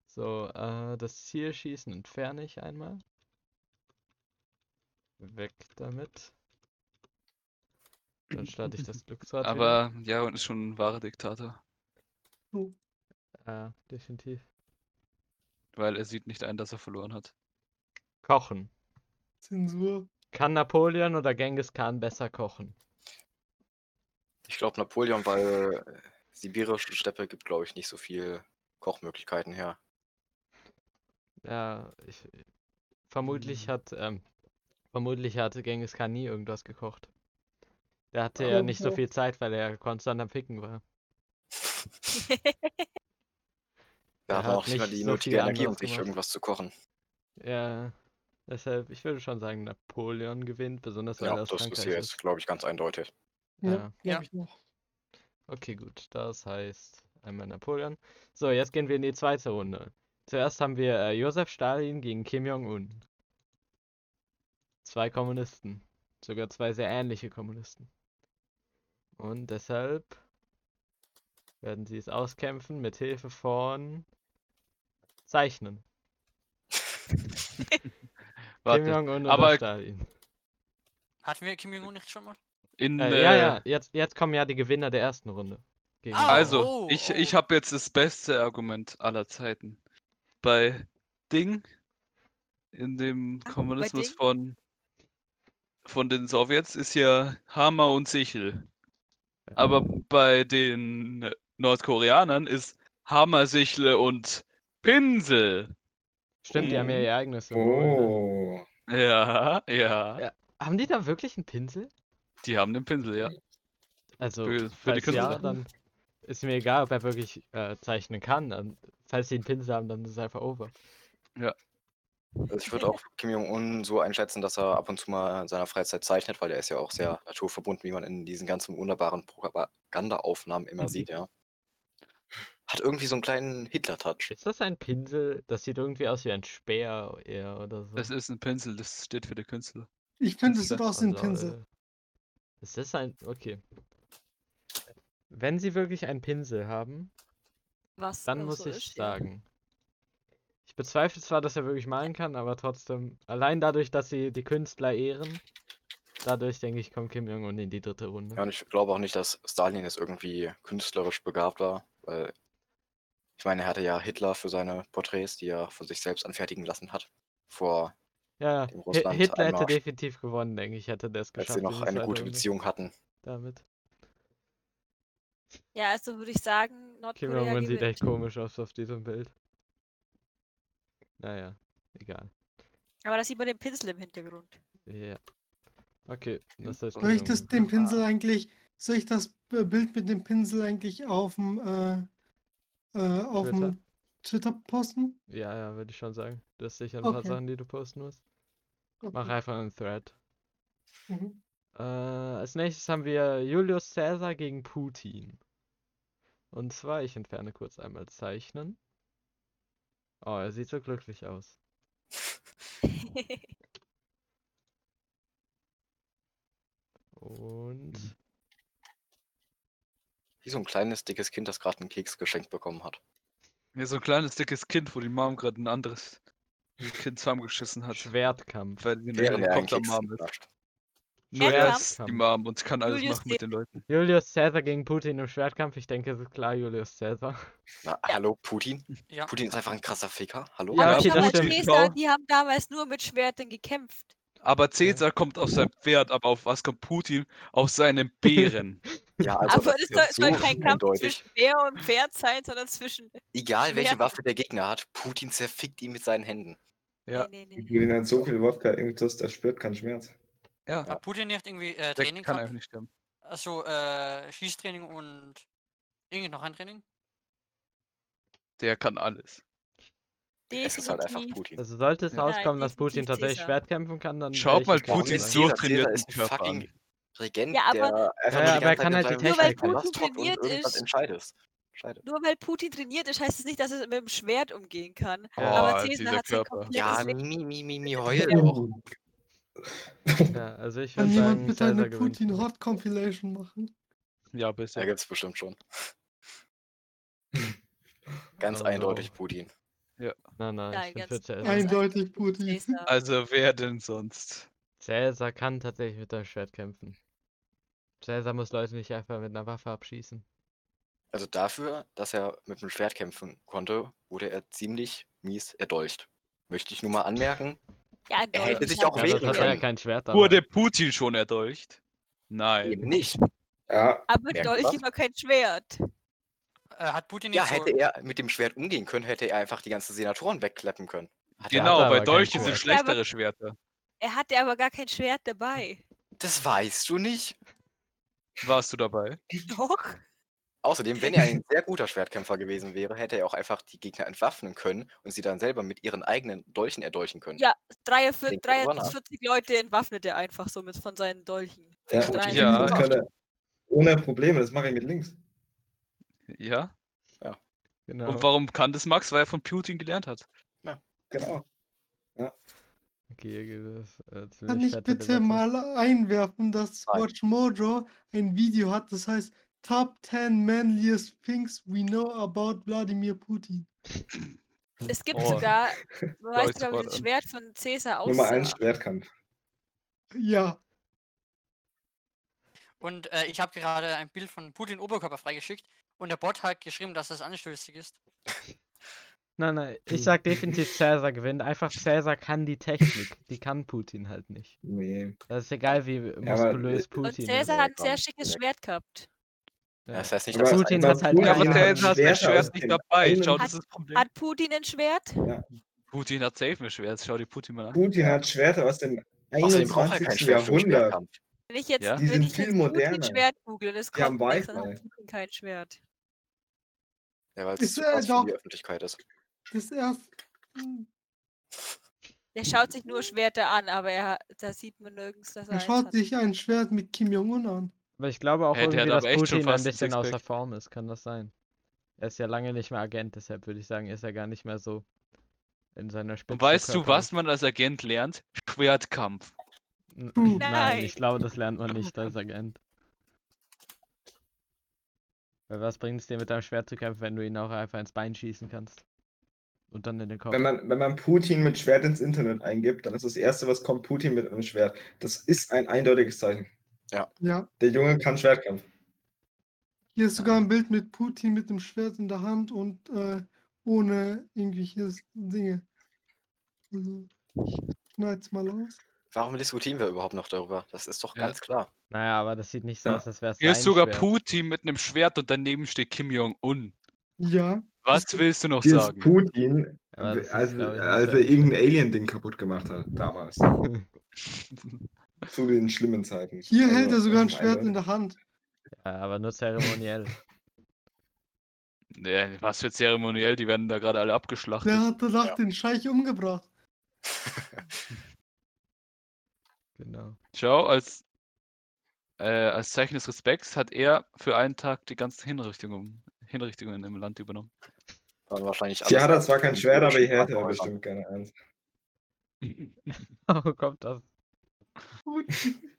So, äh, das Zielschießen entferne ich einmal. Weg damit. Dann starte ich das Glücksrad wieder.
Aber Jaron ist schon ein wahrer Diktator.
Ja, definitiv.
Weil er sieht nicht ein, dass er verloren hat.
Kochen.
Zensur.
Kann Napoleon oder Genghis Khan besser kochen?
Ich glaube Napoleon, weil äh, sibirische Steppe gibt, glaube ich, nicht so viel Kochmöglichkeiten her.
Ja, ich. Vermutlich
Hm.
hat, ähm, vermutlich hatte Genghis Khan nie irgendwas gekocht. Der hatte ja nicht so
Oh.
viel Zeit, weil er konstant am Picken war.
Da
Er
hat auch nicht mal die
so
nötige Energie, um sich irgendwas zu kochen.
Ja, deshalb, ich würde schon sagen, Napoleon gewinnt, besonders weil
Ja,
er aus
das ist
Frankreich
hier
ist.
jetzt, glaube ich, ganz eindeutig.
Ja,
Ja.
glaube
Ja.
ich auch.
Okay, gut. Das heißt einmal Napoleon. So, jetzt gehen wir in die zweite Runde. Zuerst haben wir äh, Josef Stalin gegen Kim Jong-un. Zwei Kommunisten. Sogar zwei sehr ähnliche Kommunisten. Und deshalb werden sie es auskämpfen mit Hilfe von Zeichnen. Kim
Warte.
Jong-un oder
aber-
Stalin.
Hatten wir Kim Jong-un nicht schon mal?
In,
Äh, ja,
äh,
ja, jetzt, jetzt kommen ja die Gewinner der ersten Runde. Gegen
Ah,
Also,
Oh,
ich,
oh.
ich habe jetzt das beste Argument aller Zeiten. Bei Ding, in dem Kommunismus von, von den Sowjets, ist ja Hammer und Sichel. Aber bei den Nordkoreanern ist Hammer, Sichle und Pinsel.
Stimmt, die haben ja ihr eigenes Symbol. Ne?
Oh.
Ja, ja,
Ja. Haben die da wirklich einen Pinsel?
Die haben den Pinsel, ja.
Also,
Für- für die
falls ja,
Künstler.
dann ist mir egal, ob er wirklich äh, zeichnen kann. Dann, falls sie einen Pinsel haben, dann ist es einfach over.
Also ich würde auch Kim Jong-un so einschätzen, dass er ab und zu mal in seiner Freizeit zeichnet, weil er ist ja auch sehr naturverbunden, wie man in diesen ganzen wunderbaren Propagandaaufnahmen immer
Mhm.
sieht, ja. Hat irgendwie so einen kleinen Hitler-Touch.
Ist das ein Pinsel? Das sieht irgendwie aus wie ein Speer eher oder so.
Das ist ein Pinsel, das steht für den Künstler.
Ich finde, es
Das
sieht aus wie ein
Also,
Pinsel.
äh, Ist das ein. Okay. Wenn sie wirklich einen Pinsel haben,
Was
dann muss
so
ich
ist, ja.
sagen. Ich bezweifle zwar, dass er wirklich malen kann, aber trotzdem, allein dadurch, dass sie die Künstler ehren, dadurch denke ich, kommt Kim Jong-un in die dritte Runde.
Ja, und ich glaube auch nicht, dass Stalin jetzt irgendwie künstlerisch begabt war, weil ich meine, er hatte ja Hitler für seine Porträts, die er von sich selbst anfertigen lassen hat, vor
Ja,
dem Russland
Hitler hätte definitiv gewonnen, denke ich, hätte der es
als
geschafft.
sie noch eine gute Beziehung hatten.
Damit.
Ja, also würde ich sagen,
Kim
Nordkorea
Jong-un sieht echt komisch aus auf diesem Bild. Naja, egal.
Aber da sieht man den Pinsel im Hintergrund.
Ja. Okay, das heißt.
Soll ich
Kim
das, den Pinsel eigentlich, soll ich das äh, Bild mit dem Pinsel eigentlich auf dem äh, äh, auf
Twitter?
dem Twitter posten?
Ja, ja, würde ich schon sagen. Du hast sicher ein paar
Okay.
Sachen, die du posten musst. Mach
Okay.
einfach einen Thread.
Mhm.
Äh, als nächstes haben wir Julius Caesar gegen Putin. Und zwar, ich entferne kurz einmal Zeichnen. Oh, er sieht so glücklich aus. Und
Wie so ein kleines, dickes Kind, das gerade einen Keks geschenkt bekommen hat.
Ja, so ein kleines, dickes Kind, wo die Mom gerade ein anderes Kind zusammengeschissen hat.
Schwertkampf.
Weil
er einen
Helikopter Mom ist. Nur er ist die Mom und kann alles
Julius
machen mit den Leuten.
Julius Caesar gegen Putin im Schwertkampf. Ich denke, es ist klar, Julius Caesar.
Na, hallo, Putin?
Ja.
Putin ist einfach ein krasser Ficker. Hallo?
Ja,
Aber
okay, das.
Caesar, die haben damals nur mit Schwertern gekämpft.
Aber Caesar kommt auf sein Pferd, aber auf was kommt Putin? Auf seinen Bären.
Ja, also
Aber
ist
soll,
ja so
kein Kampf
eindeutig.
zwischen Bär und Pferd sein, sondern zwischen.
Egal, welche
Schwert.
Waffe der Gegner hat, Putin zerfickt ihn mit seinen Händen.
Ja.
Nee, nee, nee.
Putin hat so viel Wodka, irgendwas, der spürt keinen Schmerz.
Ja,
Hat Putin nicht irgendwie äh,
der
Training
kann einfach nicht sterben.
Also äh, Schießtraining und irgendwie noch ein Training?
Der kann alles.
Es ist halt einfach. Putin.
Also sollte es
Ja.
rauskommen, dass Putin tatsächlich
Caesar.
Schwertkämpfen kann, dann.
Schaut mal. Putins durchtrainierten
ist ein
Körper an.
Regent,
Ja, aber-
der einfach
Ja,
nur
aber
die
er
ganze Zeit
halt die Technik
halten.
hockt und
trainiert ist.
Entscheidet.
Nur weil Putin trainiert ist, heißt es nicht, dass er mit dem Schwert umgehen kann.
Oh,
Aber Caesar hat sein
Körper.
komplettes
Ja, mi, mi, mi, mi, heul doch.
Ja, also ich
Kann
würde
jemand
sagen,
bitte eine. Putin Hot Compilation machen?
Ja,
Da
bisher.
gibt's bestimmt schon. Ganz
Oh,
eindeutig. Putin.
Nein, nein,
Nein,
ich bin für
ganz-
Eindeutig Putin.
Also wer denn sonst?
Caesar kann tatsächlich mit dem Schwert kämpfen. Caesar muss Leute nicht einfach mit einer Waffe abschießen.
Also dafür, dass er mit dem Schwert kämpfen konnte, wurde er ziemlich mies erdolcht. Möchte ich nur mal anmerken.
Ja,
Er hätte sich auch
Ja, das
wehren
hat er ja
können.
kein Schwert dabei.
Wurde Putin schon erdolcht? Nein.
Eben nicht.
Ja,
Aber Dolch immer kein Schwert.
Äh, hat Putin
Ja,
nicht so,
hätte er mit dem Schwert umgehen können, hätte er einfach die ganzen Senatoren wegklappen können. Hat
Genau,
kein
Dolchen sind schlechtere Schwerter.
Er hatte aber gar kein Schwert dabei.
Das weißt du nicht.
Warst du dabei?
Doch.
Außerdem, wenn er ein sehr guter Schwertkämpfer gewesen wäre, hätte er auch einfach die Gegner entwaffnen können und sie dann selber mit ihren eigenen Dolchen erdolchen können.
Ja, 43,
Denk drüber nach.
43 Leute entwaffnet er einfach so mit von seinen Dolchen.
ja.
Ja.
er. Ohne Probleme, das mache ich mit links.
Ja.
Genau.
Und warum kann das Max? Weil er von Putin gelernt hat.
Genau.
Okay, hier geht es. äh,
Kann ich bitte mal einwerfen, dass. Watch Mojo ein Video hat, das heißt Top 10 Manliest Things We Know About Wladimir Putin.
Es gibt
Oh.
sogar, du weißt sogar, wie das. Schwert von Caesar
Nummer
aussah.
1 Schwertkampf.
Ja,
Und äh, ich habe gerade ein Bild von Putin Oberkörper freigeschickt und der Bot hat geschrieben, dass das anstößig ist.
Nein, nein, ich sag definitiv Caesar gewinnt. Einfach Caesar kann die Technik. Die kann Putin halt nicht.
Nee.
Das ist egal, wie muskulös
äh,
Putin
Und
ist.
Caesar hat ein sehr schickes. Schwert gehabt.
Ja.
Das heißt nicht, dass
Putin hat halt
Putin
Ja, aber
Ja,
der
hat Schwerter
Schwert nicht dabei. Schau, das ist das Problem.
Hat Putin ein Schwert?
Putin hat safe ein Schwert. Schau dir Putin mal an.
Putin hat Schwerter aus dem
Außerdem braucht er kein
21.
Schwert für einen
Jahrhundert.
Wenn ich jetzt,
Ja?
Die
wenn
sind
ich
viel
jetzt Putin
moderner.
Schwert google, das kommt nichts, dann hat. Putin kein Schwert.
Ja, weil es
doch-
die Öffentlichkeit ist.
Das erste. hm,
Der schaut sich nur Schwerter an, aber er, da sieht man nirgends, dass er
Er schaut
hat.
sich ein Schwert mit Kim Jong-un an.
Aber ich glaube auch
Hey, der
irgendwie, dass Putin ein bisschen außer. Form ist. Kann das sein? Er ist ja lange nicht mehr Agent, deshalb würde ich sagen, ist er gar nicht mehr so in seiner Spitze.
Und weißt du, was man als Agent lernt? Schwertkampf.
N-. Nein,
Nein.
ich glaube, das lernt man nicht als Agent. Weil was bringt es dir mit deinem Schwert zu kämpfen, wenn du ihn auch einfach ins Bein schießen kannst? Und dann in den Kopf.
Wenn man, wenn man Putin mit Schwert ins Internet eingibt, dann ist das Erste, was kommt, Putin mit einem Schwert. Das ist ein eindeutiges Zeichen.
Ja,
Der Junge kann Schwertkampf.
hier ist sogar ein Bild mit Putin mit dem Schwert in der Hand und äh, ohne irgendwelche Dinge. Also, ich schneid's mal aus.
Warum diskutieren wir überhaupt noch darüber? Das ist doch
Ja.
ganz klar.
Naja, aber das sieht nicht so
Ja.
aus, als wäre es
Hier ist sogar
Schwert.
Putin mit einem Schwert und daneben steht Kim Jong-un.
Ja,
Was willst du noch sagen?
Putin,
ist,
als,
nicht
als er irgendein Alien-Ding kaputt gemacht hat, damals. Zu den schlimmen Zeiten.
hier
Also,
hält er sogar ein
ähm,
Schwert in der Hand.
Ja, aber nur zeremoniell.
Ja, was für zeremoniell, die werden da gerade alle abgeschlachtet.
Der hat danach
Ja.
den Scheich umgebracht.
genau.
Schau, als, äh, als Zeichen des Respekts hat er für einen Tag die ganzen Hinrichtungen, Hinrichtungen im Land übernommen.
Dann wahrscheinlich
Sie hat er
alles
zwar kein
in
Schwert, aber
jüdischen
ich hätte er
Krankenhäusern.
bestimmt gerne eins.
Oh, kommt das.
Putin.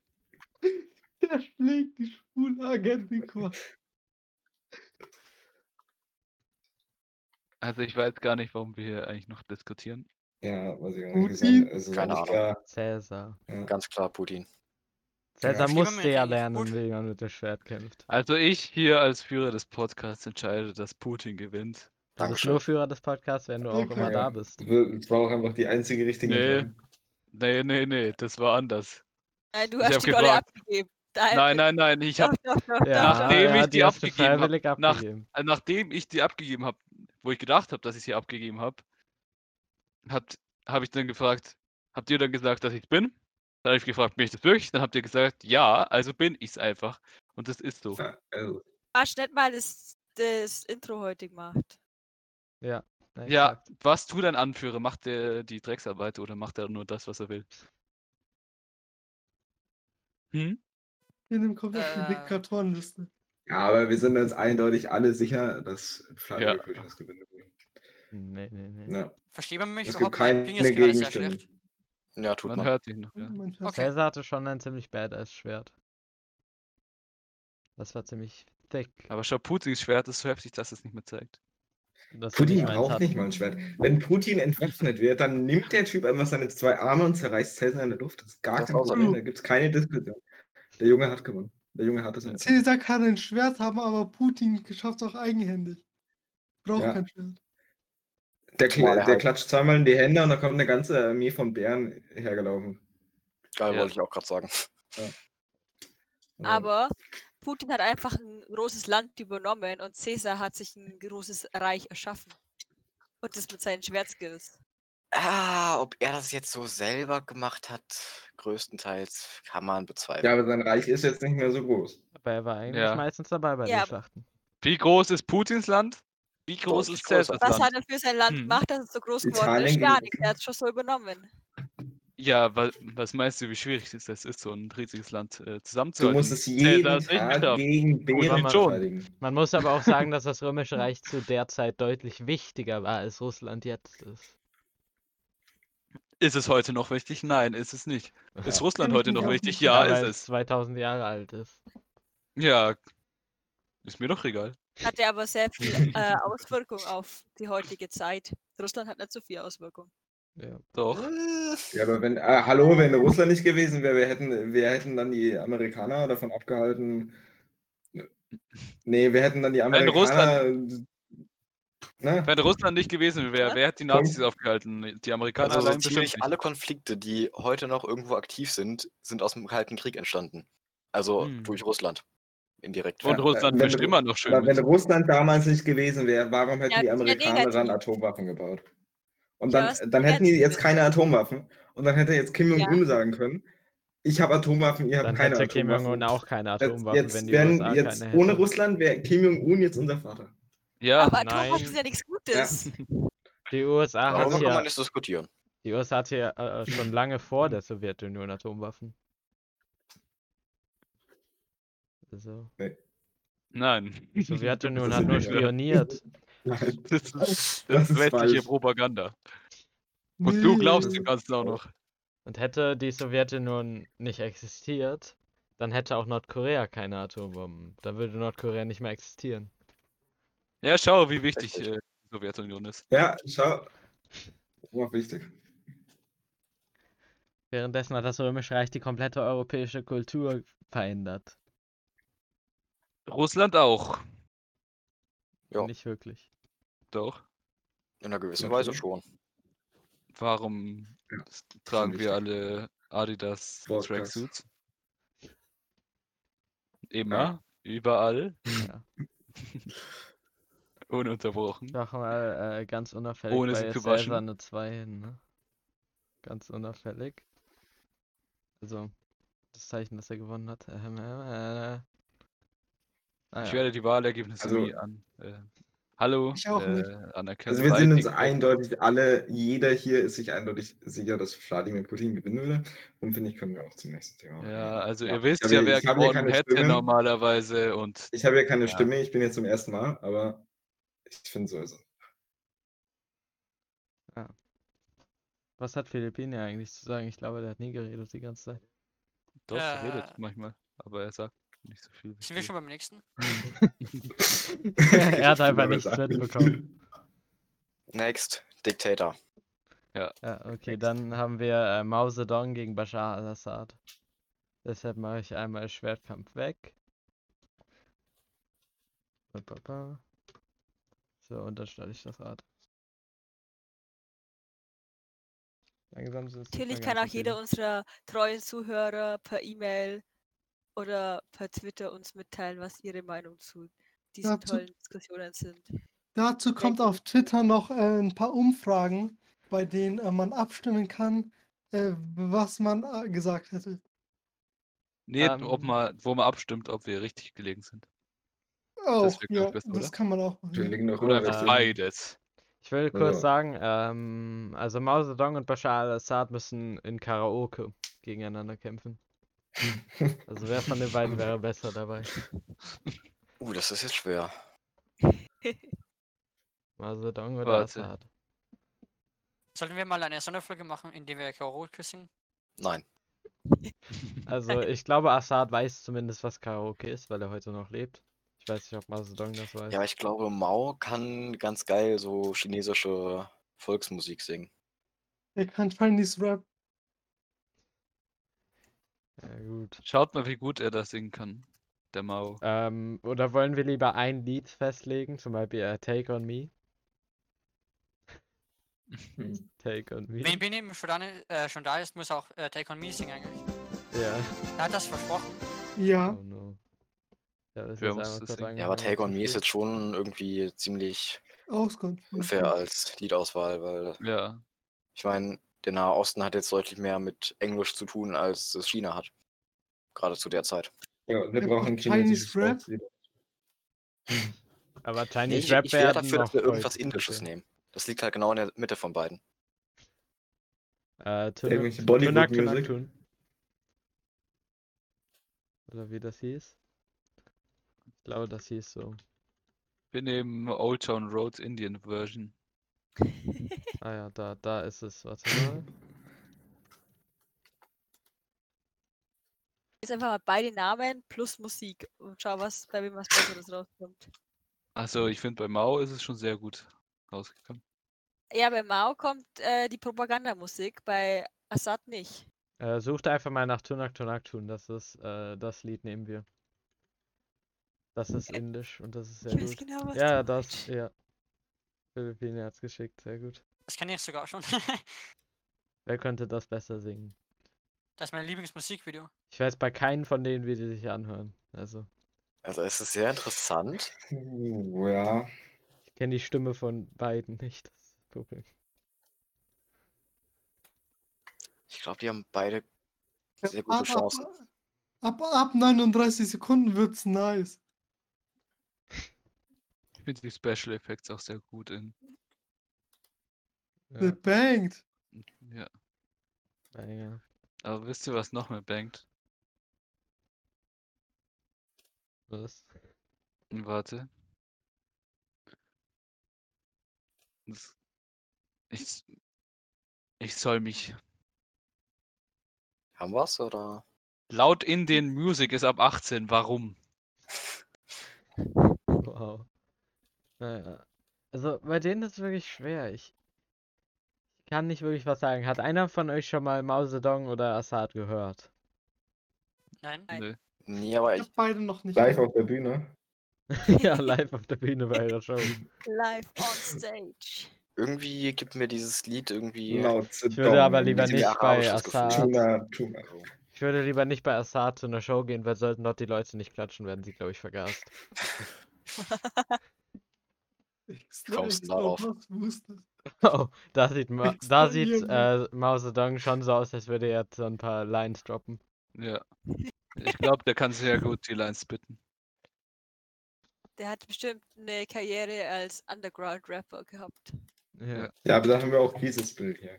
Der schlägt die schwule Agentin.
Also ich weiß gar nicht, warum wir hier eigentlich noch diskutieren.
Ja, weiß ich auch
Putin?
Es ist
Keine Ahnung.
klar.
Cäsar.
Ja.
Ganz klar Putin.
Versteht man
musste ja lernen,
gut?
wie man mit dem Schwert kämpft.
Also ich hier als Führer des Podcasts entscheide, dass Putin gewinnt.
Du bist
Dankeschön.
nur Führer des Podcasts, wenn du auch
Okay.
immer da bist.
Das war auch einfach die einzige richtige
Nee. Nee, nee, nee, das war anders.
Nein, du
Ich
hast
hab
die Rolle
gefragt.
abgegeben. Nein,
Nein, nein, nein, ich habe,
Ja,
Nachdem ich
ja,
die
hast du
abgegeben hab, nach- äh, nachdem ich die abgegeben habe, wo ich gedacht habe, dass ich sie abgegeben habe, habe ich dann gefragt, habt ihr dann gesagt, dass ich bin? Dann habe ich gefragt, bin ich das wirklich? Dann habt ihr gesagt, ja, also bin ich es einfach. Und das ist so.
Ja, also,
Quatsch, nicht mal das, das Intro heute gemacht.
Ja.
Ja,
exakt.
was tut ein Anführer? Macht er die Drecksarbeit oder macht er nur das, was er will? Hm?
In dem die
Äh.
Diktatorenliste.
ja, aber wir sind uns eindeutig alle sicher, dass Vladimir
Ja.
Das gewinnen wird.
Nee, nee, nee.
Ja.
Versteht man mich
Es
überhaupt
keine
Ich bin jetzt gerade sehr
Gegenstimmen.
schlecht.
Ja, tut
Man
man.
hört ihn noch. Ja.
Okay.
Cäsar hatte schon ein ziemlich badass Schwert. Das war ziemlich thick.
Aber schau, Putins Schwert ist so heftig, dass es nicht mehr zeigt.
dass er
Putin braucht
hat.
nicht mal ein Schwert. Wenn Putin entwaffnet wird, dann nimmt der Typ einfach seine zwei Arme und zerreißt Cäsar in der Luft. Das ist gar
Das
kein. Problem. Da gibt es keine Diskussion. Der Junge hat gewonnen. Der Junge hat es
Caesar kann ein Schwert haben, aber Putin schafft es auch eigenhändig. Braucht
Ja.
kein Schwert.
Der, kla
er
der
halt-
klatscht zweimal in die Hände und da kommt eine ganze Armee von Bären hergelaufen.
Geil,
Ja.
wollte ich auch gerade sagen.
Also,
Aber Putin hat einfach ein großes Land übernommen und Caesar hat sich ein großes Reich erschaffen. Und das mit seinen Schwertskills.
Ah, ob er das jetzt so selber gemacht hat, größtenteils kann man bezweifeln.
Ja, aber sein Reich ist jetzt nicht mehr so groß.
Aber er war eigentlich
Ja.
meistens dabei bei
Ja,
den Schlachten.
Wie groß ist Putins Land? Wie groß ist. Cäsars
Was
Land?
hat er für sein Land
Hm.
gemacht, dass es so groß geworden ist? Gar nichts. Er hat es schon so übernommen.
Ja, wa was meinst du, wie schwierig es ist, ist so ein riesiges Land äh,
Du
zusammenzuhalten?
musst es jeden Tag gegen Bären
man
verteidigen.
Man muss aber auch sagen, dass das Römische Reich zu der Zeit deutlich wichtiger war, als Russland jetzt ist.
Ist es heute noch wichtig? Nein, ist es nicht. Ist
Ja.
Russland
Kenn ich
heute noch wichtig? Ja,
weil
ist
es
es.
2000 Jahre alt ist.
Ja, ist mir doch egal.
Hatte aber sehr viel äh, Auswirkung auf die heutige Zeit. Russland hat nicht so viel Auswirkung.
Ja.
Doch.
Ja, aber wenn, äh, hallo, wenn Russland nicht gewesen wäre, wir hätten, wir hätten dann die Amerikaner davon abgehalten. Nee, wir hätten dann die
Wenn
Amerikaner. Ne?
Wenn Russland nicht gewesen wäre, wer hätte die Nazis aufgehalten? Die Amerikaner
Also so
allein
ziemlich
nicht.
alle Konflikte, die heute noch irgendwo aktiv sind, sind aus dem Kalten Krieg entstanden. Also
Hm.
durch Russland. Indirekt.
Und
Ja,
Russland
wenn
fischt
Ru-
immer noch schön.
Aber wenn. Russland damals nicht gewesen wäre, warum hätten
Ja,
die
ja,
Amerikaner dann. Atomwaffen gebaut? Und
Ja,
dann,
was
dann hätten die jetzt keine Atomwaffen. Und dann hätte jetzt Kim Jong-un sagen können, ich habe Atomwaffen, ihr habt
Dann
keine
hätte Kim
Atomwaffen.
Jong-un auch keine Atomwaffen,
jetzt
wenn die USA
jetzt
keine
ohne
hätte.
Russland wäre Kim Jong-un jetzt unser Vater.
Ja,
aber Atomwaffen
nein.
sind ja nichts Gutes.
Die USA
Darüber
hat
kann man
ja,
nicht diskutieren.
die USA hat ja äh, schon lange vor der Sowjetunion Atomwaffen. Also,
Nein.
Die Sowjetunion hat nur spioniert.
Nein.
Das ist,
Das
das
ist
westliche
falsch.
Propaganda. Und du glaubst
Nee.
dem Ganzen auch noch.
Und hätte die Sowjetunion nicht existiert, dann hätte auch Nordkorea keine Atombomben. Dann würde Nordkorea nicht mehr existieren.
Ja, schau, wie wichtig äh, die Sowjetunion ist.
Ja, schau. War wichtig.
Währenddessen hat das Römische Reich die komplette europäische Kultur verändert.
Russland auch.
Ja.
Nicht wirklich.
Doch.
In einer gewissen
Okay.
Weise schon.
Warum
Ja,
tragen wir alle Adidas. Tracksuits? Immer, überall,
Ja.
ununterbrochen.
Doch mal äh, ganz unauffällig
Ohne sie zu waschen.
eine 2 hin, ne? Ganz unauffällig. Also, das Zeichen, das er gewonnen hat. Ähm, äh, äh, ah
Ich
ja.
werde die Wahlergebnisse
Also-
nie an. Äh, hallo,
Ich auch nicht.
äh, anerkennen.
Also wir sind uns eindeutig alle, jeder hier ist sich eindeutig sicher, dass Wladimir Putin gewinnen würde. Und finde ich, können wir auch zum nächsten Thema.
Ja, also
Ja,
ihr wisst ja, wer
ja
gewonnen hätte
Stimme.
normalerweise und
Ich habe ja keine
Ja.
Stimme, ich bin jetzt zum ersten Mal, aber ich finde so ist es.
Was hat Philippine eigentlich zu sagen? Ich glaube, der hat nie geredet die ganze Zeit.
doch, er
Äh,
redet manchmal, aber er sagt nicht so viel.
Sind wir schon beim nächsten?
er hat einfach nichts mitbekommen.
Next, Dictator.
Ja, okay, dann haben wir äh, Mao Zedong gegen Bashar al-Assad. Deshalb mache ich einmal Schwertkampf weg. So, und dann stelle ich das Rad. Langsam sind
Natürlich kann auch jeder unserer treuen Zuhörer per E-Mail oder per Twitter uns mitteilen, was ihre Meinung zu diesen
Dazu-
tollen Diskussionen sind.
Dazu kommt auf Twitter noch äh, ein paar Umfragen, bei denen äh, man abstimmen kann, äh, was man äh, gesagt hätte.
Nee, ob
Ähm,
man, wo man abstimmt, ob wir richtig gelegen sind.
Auch,
glaub ich,
ja,
besser,
das
oder?
kann man auch machen.
Wir
ja.
liegen doch
Oder beides.
Ich will kurz
Also-
sagen, ähm, also Mao Zedong und Bashar al-Assad müssen in Karaoke gegeneinander kämpfen. Also wer von den beiden wäre besser dabei?
Uh, das ist jetzt schwer.
Mao Zedong oder
Warte.
Assad?
Sollten wir mal eine Sonderfolge machen, in der wir Karaoke singen?
Nein.
Also ich glaube, Assad weiß zumindest, was Karaoke ist, weil er heute noch lebt. Ich weiß nicht, ob Mao Zedong das weiß.
Ja, ich glaube, Mao kann ganz geil so chinesische Volksmusik singen.
Er kann Chinese Rap.
Ja, gut.
Schaut mal, wie gut er das singen kann. Der Mao.
Ähm, oder wollen wir lieber ein Lied festlegen? Zum Beispiel äh, Take on Me. Take on Me.
Wenn Benjamin schon da, äh, schon da ist, muss auch äh, Take on Me singen eigentlich.
Ja.
Er hat das versprochen.
Ja,
Oh no. Ja, das ist
das?
Ja, aber Take on Me ist jetzt schon irgendwie ziemlich unfair als Liedauswahl, weil
Ja.
ich meine, der Nahe Osten hat jetzt deutlich mehr mit Englisch zu tun, als es China hat. Gerade zu der Zeit.
Ja, wir brauchen
Chinese
chinesisches
Rap?
Aber
Nee,
Chinese
ich,
Rap
ich wäre dafür, dass wir irgendwas Indisches nehmen. Das liegt halt genau in der Mitte von beiden.
Äh,
Bollywood-Musik?
Tun. Oder wie das hieß. Ich glaube, das hieß so.
Wir nehmen Old Town Road Indian Version.
Ah ja, da, da ist es. Warte mal.
Jetzt einfach mal beide Namen plus Musik und schau, was bei wem was Besseres rauskommt.
Also ich finde, bei Mao ist es schon sehr gut rausgekommen.
Ja, bei Mao kommt äh, die Propagandamusik, bei Assad nicht.
Äh, sucht einfach mal nach Tunak Tunak Tun. Das ist, äh, das Lied nehmen wir. Das ist indisch und das ist sehr
ich weiß
gut.
genau, was
Ja,
du
das,
meinst.
ja. Philippine hat's geschickt, sehr gut.
Das kenne ich sogar schon.
Wer könnte das besser singen?
das ist mein Lieblingsmusikvideo.
Ich weiß bei keinen von denen, wie die sich anhören. Also,
Also es ist sehr interessant.
Uh, ja.
ich kenne die Stimme von beiden nicht. Das ist das Problem.
Ich glaube, die haben beide sehr gute
ab,
Chancen.
Ab, ab, ab 39 Sekunden wird's nice.
Finde die Special Effects auch sehr gut in.
Ja,
The Banged.
Ja.
Banger.
Aber wisst ihr, was noch mehr bangt?
Was?
Warte. Das- Ich, ich soll mich.
Haben wir's oder?
Laut Indian Music ist ab 18. Warum?
Wow. Naja. Also bei denen ist es wirklich schwer. Ich kann nicht wirklich was sagen. Hat einer von euch schon mal Mao Zedong oder Assad gehört?
Nein.
Nein.
Nö.
Nee, aber
Ich
ich,
beide noch nicht.
Live auf der Bühne.
ja, live auf der Bühne bei ihrer Show.
Live on stage.
irgendwie gibt mir dieses Lied irgendwie.
Mao
Ich würde aber
Zedong.
lieber nicht bei. Assad.
Tuna, Tuna.
Also,
Ich würde lieber nicht bei Assad zu einer Show gehen, weil sollten dort die Leute nicht klatschen, werden sie, glaube ich, vergast.
Kommst du darauf?
Oh, da sieht, Ma da sieht äh, Mao Zedong schon so aus, als würde er jetzt so ein paar Lines droppen.
Ja. Ich glaube, der kann sehr gut die Lines spitten.
Der hat bestimmt eine Karriere als Underground-Rapper gehabt.
Ja.
Ja.
Aber da haben wir auch dieses Bild hier.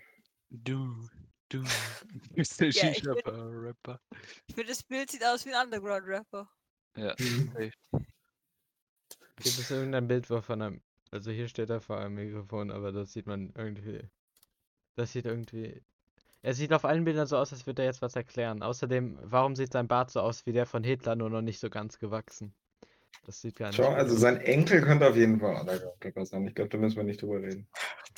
Du, du, bist der
Ja,
Shisha-Rapper.
Ich finde, das Bild sieht aus wie ein Underground-Rapper.
Ja.
Gibt es irgendein Bild, wo von einem. Also hier steht er vor einem Mikrofon, aber das sieht man irgendwie. Das sieht irgendwie. Er sieht auf allen Bildern so aus, als würde er jetzt was erklären. Außerdem, warum sieht sein Bart so aus wie der von Hitler, nur noch nicht so ganz gewachsen? Das sieht gar nicht.
Schau,
gut
also
aus.
sein Enkel könnte auf jeden Fall Underground-Rapper sein. Ich glaube, da müssen wir nicht drüber reden.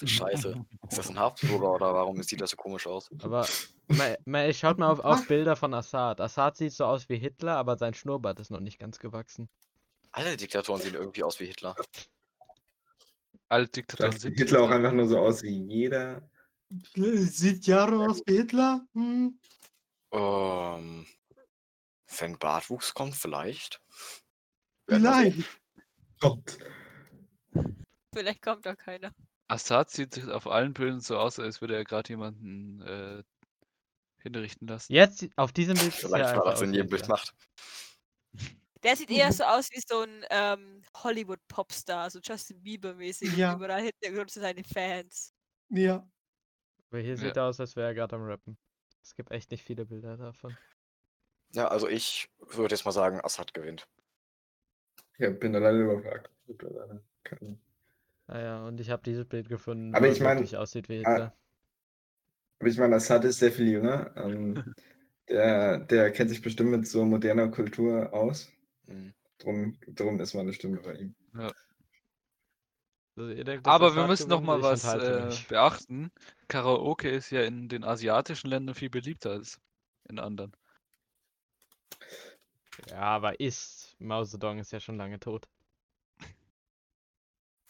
Scheiße. Ist das ein Habsburger oder warum sieht das so komisch aus?
Aber mal, mal, schaut mal auf, auf Bilder von Assad. Assad sieht so aus wie Hitler, aber sein Schnurrbart ist noch nicht ganz gewachsen.
Alle Diktatoren sehen irgendwie aus wie Hitler.
Alle Diktatoren
Vielleicht sieht
sind
Hitler auch einfach nur so aus wie jeder.
Sieht Jaro aus wie Hitler? Hm.
Ähm, wenn Bartwuchs kommt, vielleicht.
Vielleicht.
Gott.
Vielleicht kommt da keiner.
Assad sieht auf allen Bildern so aus, als würde er gerade jemanden äh, hinrichten lassen.
Jetzt, auf diesem Bild
Vielleicht war das in jedem Bild
Hitler.
Der sieht eher so aus wie so ein ähm, Hollywood-Popstar, so Justin Bieber-mäßig.
Ja.
Überall Hintergrund sind seine Fans.
Ja.
Aber hier
Ja.
sieht er aus, als wäre er gerade am Rappen. Es gibt echt nicht viele Bilder davon.
Ja, also ich würde jetzt mal sagen, Assad gewinnt.
Ich bin alleine überfragt.
Ah ja, und ich habe dieses Bild gefunden,
Aber
wo
ich mein,
wirklich aussieht wie
ah,
Hitler.
Aber ich meine, Assad ist sehr viel jünger. Ähm, der, der kennt sich bestimmt mit so moderner Kultur aus.
Mhm.
Drum, drum ist meine Stimme bei ihm.
Also ihr denkt,
Aber wir müssen noch mal was äh, beachten. Karaoke ist ja in den asiatischen Ländern viel beliebter als in anderen.
Ja, aber ist. Mao Zedong ist ja schon lange tot.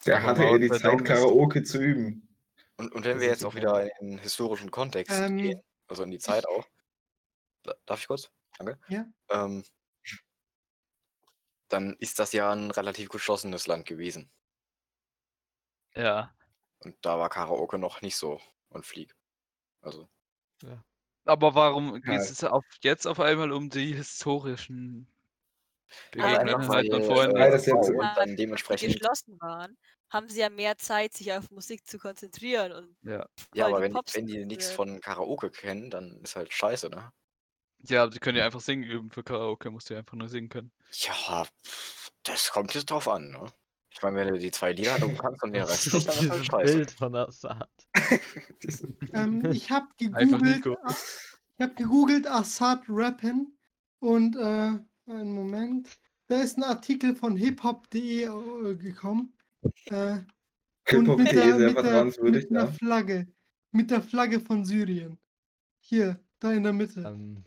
Der
Aber
hatte ja die
Zedong
Zeit,
ist-
Karaoke zu üben.
Und, und wenn
Das
wir jetzt auch wieder in den historischen Kontext
Ähm.
gehen, also in die Zeit auch. Da- Darf ich kurz? Danke.
Ja.
Ähm, dann ist das ja ein relativ geschlossenes Land gewesen.
Ja.
Und da war Karaoke noch nicht so on fleek. Also,
Aber warum geht
Ja.
es auf, jetzt auf einmal um die historischen Begegnungen halt und
weil,
vorhin?
äh,
Weil das jetzt-
und dann
die
dementsprechend.
geschlossen waren, haben sie ja mehr Zeit, sich auf Musik zu konzentrieren. Und
Ja.
Ja, aber wenn, wenn die nichts von Karaoke kennen, dann ist halt scheiße, ne?
Ja, die können ja einfach singen üben für Karaoke, musst du ja einfach nur singen können.
Ja, das kommt jetzt drauf an, ne? Ich meine, wenn du die zwei Lieder du kannst und den Rest nicht, dann ist
diesem
scheiße.
Bild von Assad.
Ähm, ich habe gegoogelt, ich habe gegoogelt Assad Rappen und äh, einen Moment, da ist ein Artikel von hiphop.de äh, gekommen. Äh, und mit der, mit, der, mit
ja.
Flagge. Mit der Flagge von Syrien. Hier, da in der Mitte.
Ähm,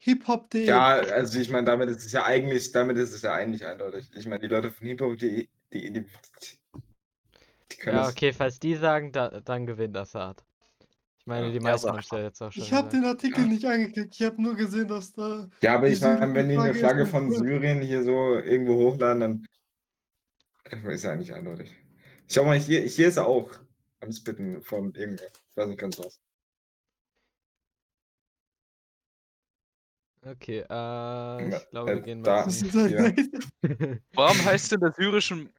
hiphop.de.
Ja, also ich meine, damit ist es ja eigentlich, damit ist es ja eigentlich eindeutig. Ich meine, die Leute von Hip-Hop.de, die, die, die können
ja,
das.
okay, falls die sagen, da, dann gewinnt Assad. Ich meine, die
Ja,
meisten haben es ja jetzt auch schon
Ich habe den Artikel nicht angeklickt. Ich habe nur gesehen, dass da.
Ja, aber ich meine, wenn die eine
Flagge
von. Syrien hier so irgendwo hochladen, dann ist ja eigentlich eindeutig. Schau mal, hier, hier ist er auch am Spitten von irgendwas. Ich weiß nicht ganz was.
Okay, äh, ich glaube,
äh,
wir gehen
da-
mal.
Ja.
halt
Warum heißt in der syrischen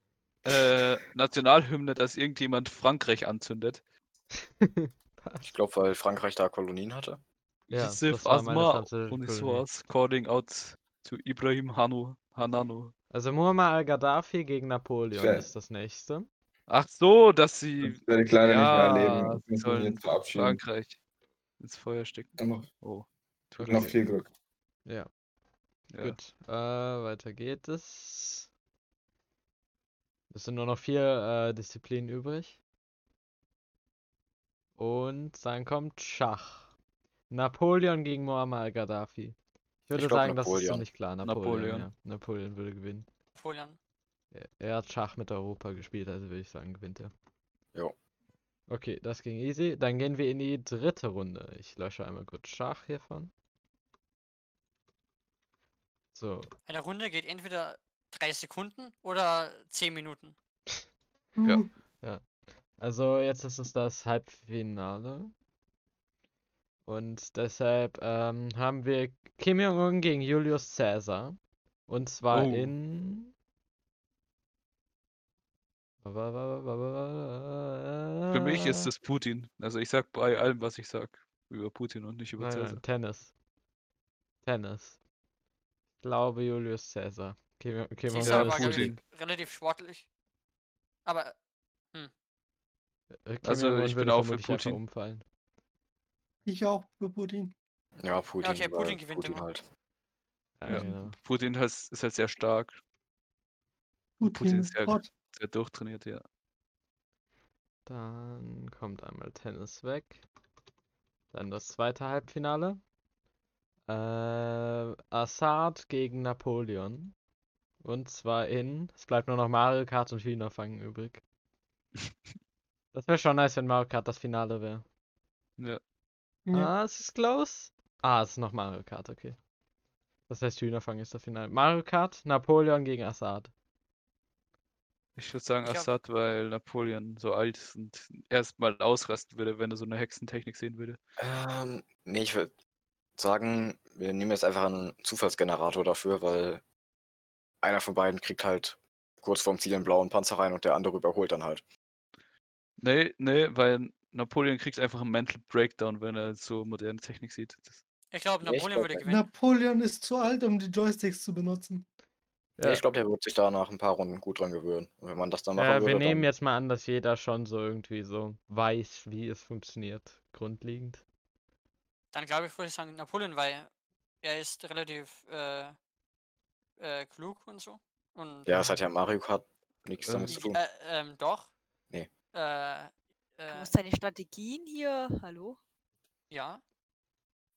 äh, Nationalhymne, dass irgendjemand Frankreich anzündet?
Ich glaube, weil Frankreich da Kolonien hatte.
Ja, das war meine
Asma. Oniswas calling out to Ibrahim Hanu Hanano
Also Muammar al-Gaddafi gegen Napoleon
Schwer.
ist das nächste.
Ach so, dass sie
Das werde ich leider nicht mehr erleben.
ja, sie sollen. Frankreich ins Feuer stecken. Oh.
Noch viel Glück.
Ja,
Ja.
gut. Äh, weiter geht es. Es sind nur noch vier äh, Disziplinen übrig. Und dann kommt Schach. Napoleon gegen Muammar al-Gaddafi. Ich würde
glaub,
sagen, das ist
Napoleon.
ziemlich klar. Napoleon,
Napoleon.
ja. Napoleon würde gewinnen.
Napoleon.
Er, er hat Schach mit Europa gespielt, also würde ich sagen, gewinnt er.
Jo.
Okay, das ging easy. Dann gehen wir in die dritte Runde. Ich lösche einmal kurz Schach hiervon. So,
Eine Runde geht entweder drei Sekunden oder zehn Minuten.
Ja.
Uh,
also jetzt ist es das Halbfinale. Und deshalb ähm, haben wir Kim Jong-un gegen Julius Caesar. Und zwar
Oh.
in.
Für mich ist es Putin. Also ich sag bei allem, was ich sag, über Putin und nicht über
Nein, nein, Tennis. Tennis. Ich glaube Julius Caesar. Kim, Kim
Caesar
Ja,
war
ist
relativ, relativ sportlich. Aber
Äh, Kim
Also, ich bin
würde
auch für Putin.
umfallen.
ich auch für Putin.
Ja, Putin.
okay,
weil
Putin gewinnt
Putin
immer.
halt.
Ja,
Ja.
genau.
Putin has- ist halt sehr stark,
Putin,
Putin ist ja-
hot.
sehr durchtrainiert, ja.
Dann kommt einmal Tennis weg. Dann das zweite Halbfinale. Äh, Assad gegen Napoleon. Und zwar in. Es bleibt nur noch Mario Kart und Hühnerfangen übrig. Das wäre schon nice, wenn Mario Kart das Finale wäre.
ja.
Ja.
Ah, es ist close. Ah, es ist noch Mario Kart, okay. Das heißt, Hühnerfangen ist das Finale. Mario Kart, Napoleon gegen Assad.
Ich würde sagen
Ich hab-
Assad, weil Napoleon so alt ist und erstmal ausrasten würde, wenn er so eine Hexentechnik sehen würde.
Ähm, nee, ich würde sagen, wir nehmen jetzt einfach einen Zufallsgenerator dafür, weil einer von beiden kriegt halt kurz vorm Ziel einen blauen Panzer rein und der andere überholt dann halt.
Nee, nee, weil Napoleon kriegt einfach einen Mental Breakdown, wenn er so moderne Technik sieht. Das,
ich glaube,
ich
Napoleon
glaub,
würde gewinnen.
Napoleon ist zu alt, um die Joysticks zu benutzen.
Ja.
ich glaube, der wird sich da nach ein paar Runden gut dran gewöhnen. Und wenn man das dann machen
Äh,
würde,
wir nehmen
dann,
jetzt mal an, dass jeder schon so irgendwie so weiß, wie es funktioniert. Grundlegend.
Dann glaube ich, würde ich sagen Napoleon, weil er ist relativ äh, äh, klug und so. Und
ja, es hat ja Mario Kart nichts damit zu tun.
äh, ähm, doch.
Nee.
Äh,
Du
äh,
musst deine Strategien hier. Hallo?
ja.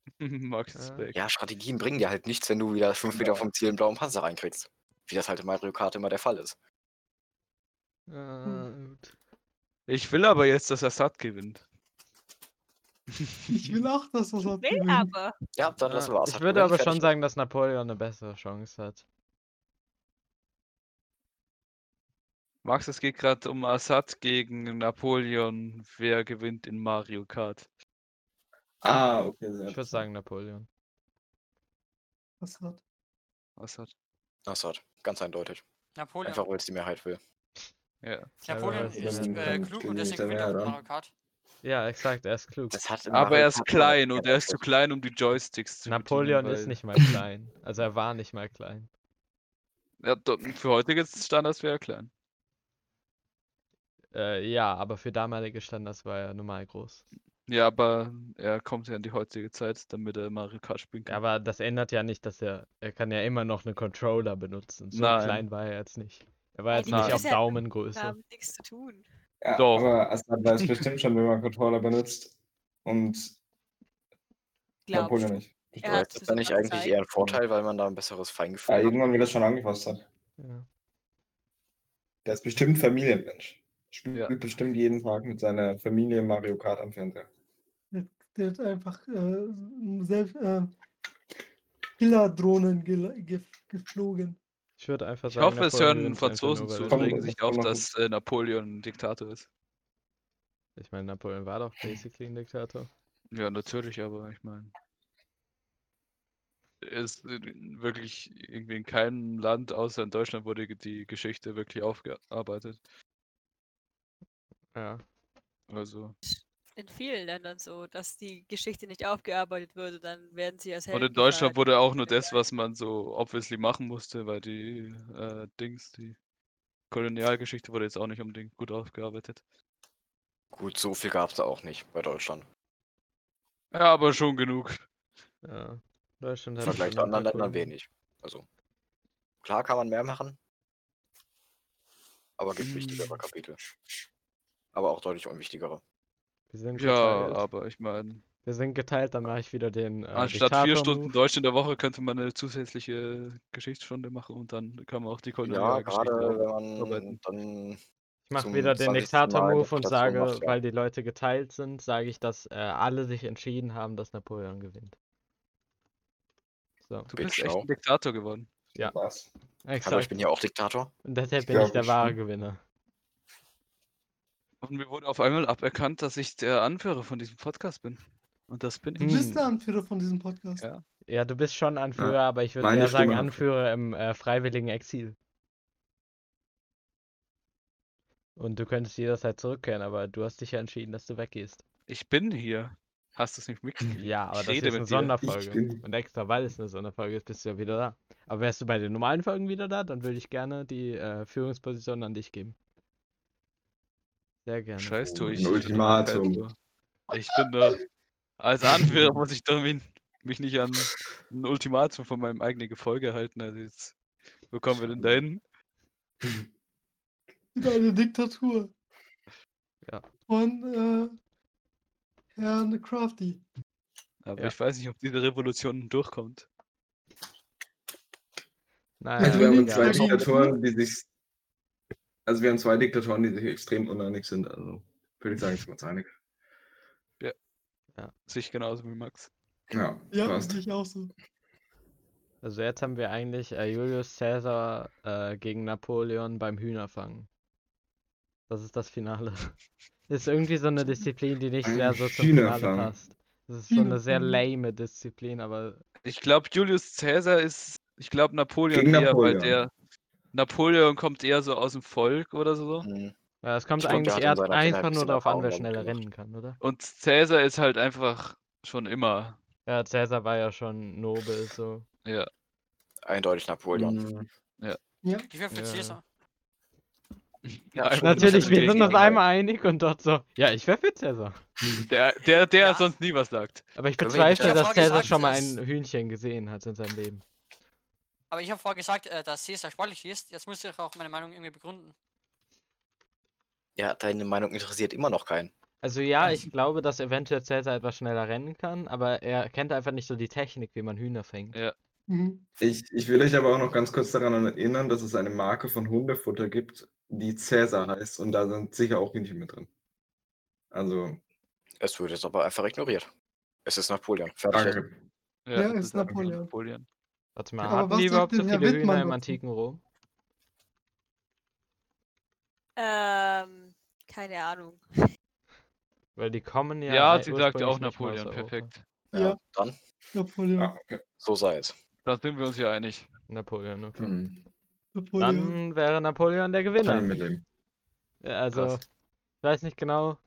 Max ist
Ja.
back.
Ja, Strategien bringen dir halt nichts, wenn du wieder fünf Meter
Ja.
vom Ziel einen blauen Panzer reinkriegst. Wie das halt in Mario Kart immer der Fall ist.
Äh, gut.
Ich will aber jetzt, dass Assad gewinnt.
Ich will auch, dass das hat.
Will aber.
Ja, dann lassen wir Assad
ich würde
gewinnen,
aber schon sagen, dass Napoleon eine bessere Chance hat.
Max, es geht gerade um Assad gegen Napoleon. Wer gewinnt in Mario Kart?
Ah, okay, sehr
Ich würde sagen Napoleon.
Das hat.
Assad.
Assad, ganz eindeutig.
Napoleon.
Einfach, weil es die Mehrheit will.
Ja.
Napoleon ist äh, klug und deswegen gewinnt er? Mario Kart.
Ja, exakt, er ist klug.
Das hat in
Aber er ist klein und er ist zu klein, um die Joysticks zu
Napoleon
bedienen,
ist nicht mal klein. Also er war nicht mal klein.
Ja, für heutige Standards wäre er klein.
Äh, ja, aber für damalige Standards war er normal groß.
Ja, aber er kommt ja in die heutige Zeit, damit er Mario Kart spielen kann.
aber das ändert ja nicht, dass er. Er kann ja immer noch einen Controller benutzen. So
Nein.
klein war er jetzt nicht. Er war
Ja,
jetzt nicht auf
ist ja-
Daumengröße.
Haben nichts zu tun.
Ja,
Doch.
aber Assad weiß bestimmt schon, wie man Controller benutzt. Und
Glaubst
Napoleon nicht.
Er
Ja,
hat
ist das dann nicht eigentlich
gezeigt.
eher ein Vorteil, weil man da ein besseres
Ja,
Feingefühl hat?
irgendwann, wie das schon angefasst hat.
Ja.
Der ist bestimmt Familienmensch. Spielt
Ja.
bestimmt jeden Tag mit seiner Familie Mario Kart am Fernseher.
Der, der hat einfach äh, selbst äh, Killerdrohnen gel- ge geflogen.
Ich würde einfach
Ich
sagen,
hoffe, es hören Franzosen zu und regen sich auf, dass äh, Napoleon ein Diktator ist.
ist. Ich meine, Napoleon war doch basically ein Diktator.
Ja, natürlich, aber ich meine. Es in- wirklich irgendwie in keinem Land außer in Deutschland wurde die Geschichte wirklich aufgearbeitet.
Ja.
Also,
in vielen Ländern so, dass die Geschichte nicht aufgearbeitet würde, dann werden sie als
Und
Helden
in Deutschland
gefeiert.
wurde auch nur das, was man so obviously machen musste, weil die äh, Dings, die Kolonialgeschichte wurde jetzt auch nicht unbedingt gut aufgearbeitet.
Gut, so viel gab es da auch nicht bei Deutschland.
Ja, aber schon genug.
Ja. Deutschland
Im
hat
Vergleich zu anderen Ländern wenig. Also, klar kann man mehr machen. Aber gibt wichtigere
Hm.
Kapitel. Aber auch deutlich unwichtigere.
Wir sind
Ja,
geteilt.
aber ich meine,
Wir sind geteilt, dann mache ich wieder den äh,
anstatt vier Stunden. Deutsch in der Woche könnte man eine zusätzliche Geschichtsstunde machen und dann kann man auch die
Ja,
Kolonialgeschichte
gerade wenn
arbeiten.
dann
Ich mache wieder den
20. Mal
Diktator-Move und sage,
macht, ja.
weil die Leute geteilt sind, sage ich, dass äh, alle sich entschieden haben, dass Napoleon gewinnt. So,
Du bist echt ein Diktator geworden.
Ja.
Was?
Hallo, ich
exakt.
bin ja auch Diktator.
Und deshalb
Ich
bin ich der
ich
wahre. Gewinner.
Und mir wurde auf einmal aberkannt, dass ich der Anführer von diesem Podcast bin. Und das bin
Du
ich.
bist
Hm.
der Anführer von diesem Podcast.
Ja.
Ja, du bist schon Anführer, aber ich würde
meine
eher sagen
Stimme
Anführer im äh, freiwilligen Exil. Und du könntest jederzeit zurückkehren, aber du hast dich ja entschieden, dass du weggehst.
Ich bin hier. Hast du es nicht mitgekriegt?
Ja, aber
Ich
das ist eine
dir.
Sonderfolge. Und extra weil es eine Sonderfolge ist, bist du ja wieder da. Aber wärst du bei den normalen Folgen wieder da, dann würde ich gerne die äh, Führungsposition an dich geben. Sehr gerne.
Scheiß tue
Ein
ich. ich bin
Ultimatum.
kein- Ich bin da. Als Anführer muss ich doch mich nicht an ein Ultimatum von meinem eigenen Gefolge halten. Also jetzt, wo kommen wir denn dahin?
Eine Diktatur.
Ja.
Von äh, Herrn Crafty.
Aber
Ja.
ich weiß nicht, ob diese Revolution durchkommt.
Naja,
Also wir haben zwei Diktatoren, die sich. Also wir haben zwei Diktatoren, die sich extrem uneinig sind. Also würde ich sagen, sind wir uns einig.
Sich genauso wie Max.
Ja,
Ja,
passt.
sehe ich auch so.
Also jetzt haben wir eigentlich äh, Julius Caesar äh, gegen Napoleon beim Hühnerfangen. Das ist das Finale. Ist irgendwie so eine Disziplin, die nicht
Ein
sehr so zum Finale passt. Das ist so eine sehr lame Disziplin, aber
Ich glaube, Julius Caesar ist. Ich glaube, Napoleon eher,
Napoleon.
weil der. Napoleon kommt eher so aus dem Volk oder so.
Hm.
ja, es kommt
Ich
eigentlich
Kindheit
einfach
ein
nur darauf an, wer schneller
gemacht.
rennen kann, oder?
Und Caesar ist halt einfach schon immer.
Ja, Caesar war ja schon nobel, so.
Ja.
Eindeutig Napoleon.
Mhm.
Ja.
Ich wäre für
Ja.
Caesar.
Ja,
Natürlich, wir sind uns einmal einig und dort so, ja, ich wäre für Caesar.
Der, der, der
Ja.
sonst nie was sagt.
Aber ich bezweifle, dass
gesagt,
schon mal ein Hühnchen gesehen hat in seinem Leben.
Aber ich habe vorher gesagt, äh, dass Caesar sportlich ist. Jetzt muss ich auch meine Meinung irgendwie begründen.
Ja, deine Meinung interessiert immer noch keinen.
Also ja, ich glaube, dass eventuell Caesar etwas schneller rennen kann, aber er kennt einfach nicht so die Technik, wie man Hühner fängt.
Ja.
Mhm.
Ich, ich will euch aber auch noch ganz kurz daran erinnern, dass es eine Marke von Hundefutter gibt, die Cäsar heißt. Und da sind sicher auch Hühnchen mit drin. Also,
Es wird jetzt aber einfach ignoriert. Es ist Napoleon. Fertig.
danke.
Ja,
Ja,
das
ist Napoleon.
Napoleon.
Warte mal,
Aber
hatten
was
die überhaupt so
denn Herr
viele Hühner im antiken Rom?
Ähm, keine Ahnung.
Weil die kommen ja.
Ja,
ei-
sie sagt ja auch Napoleon. Perfekt.
Ja,
Ja.
Dann,
Napoleon.
Ah, okay.
so sei es.
Da sind wir uns ja einig.
Napoleon, okay.
Mhm.
Napoleon.
Dann wäre Napoleon der Gewinner.
Ich mitleben.
Ja, Also,
Krass.
ich weiß nicht genau.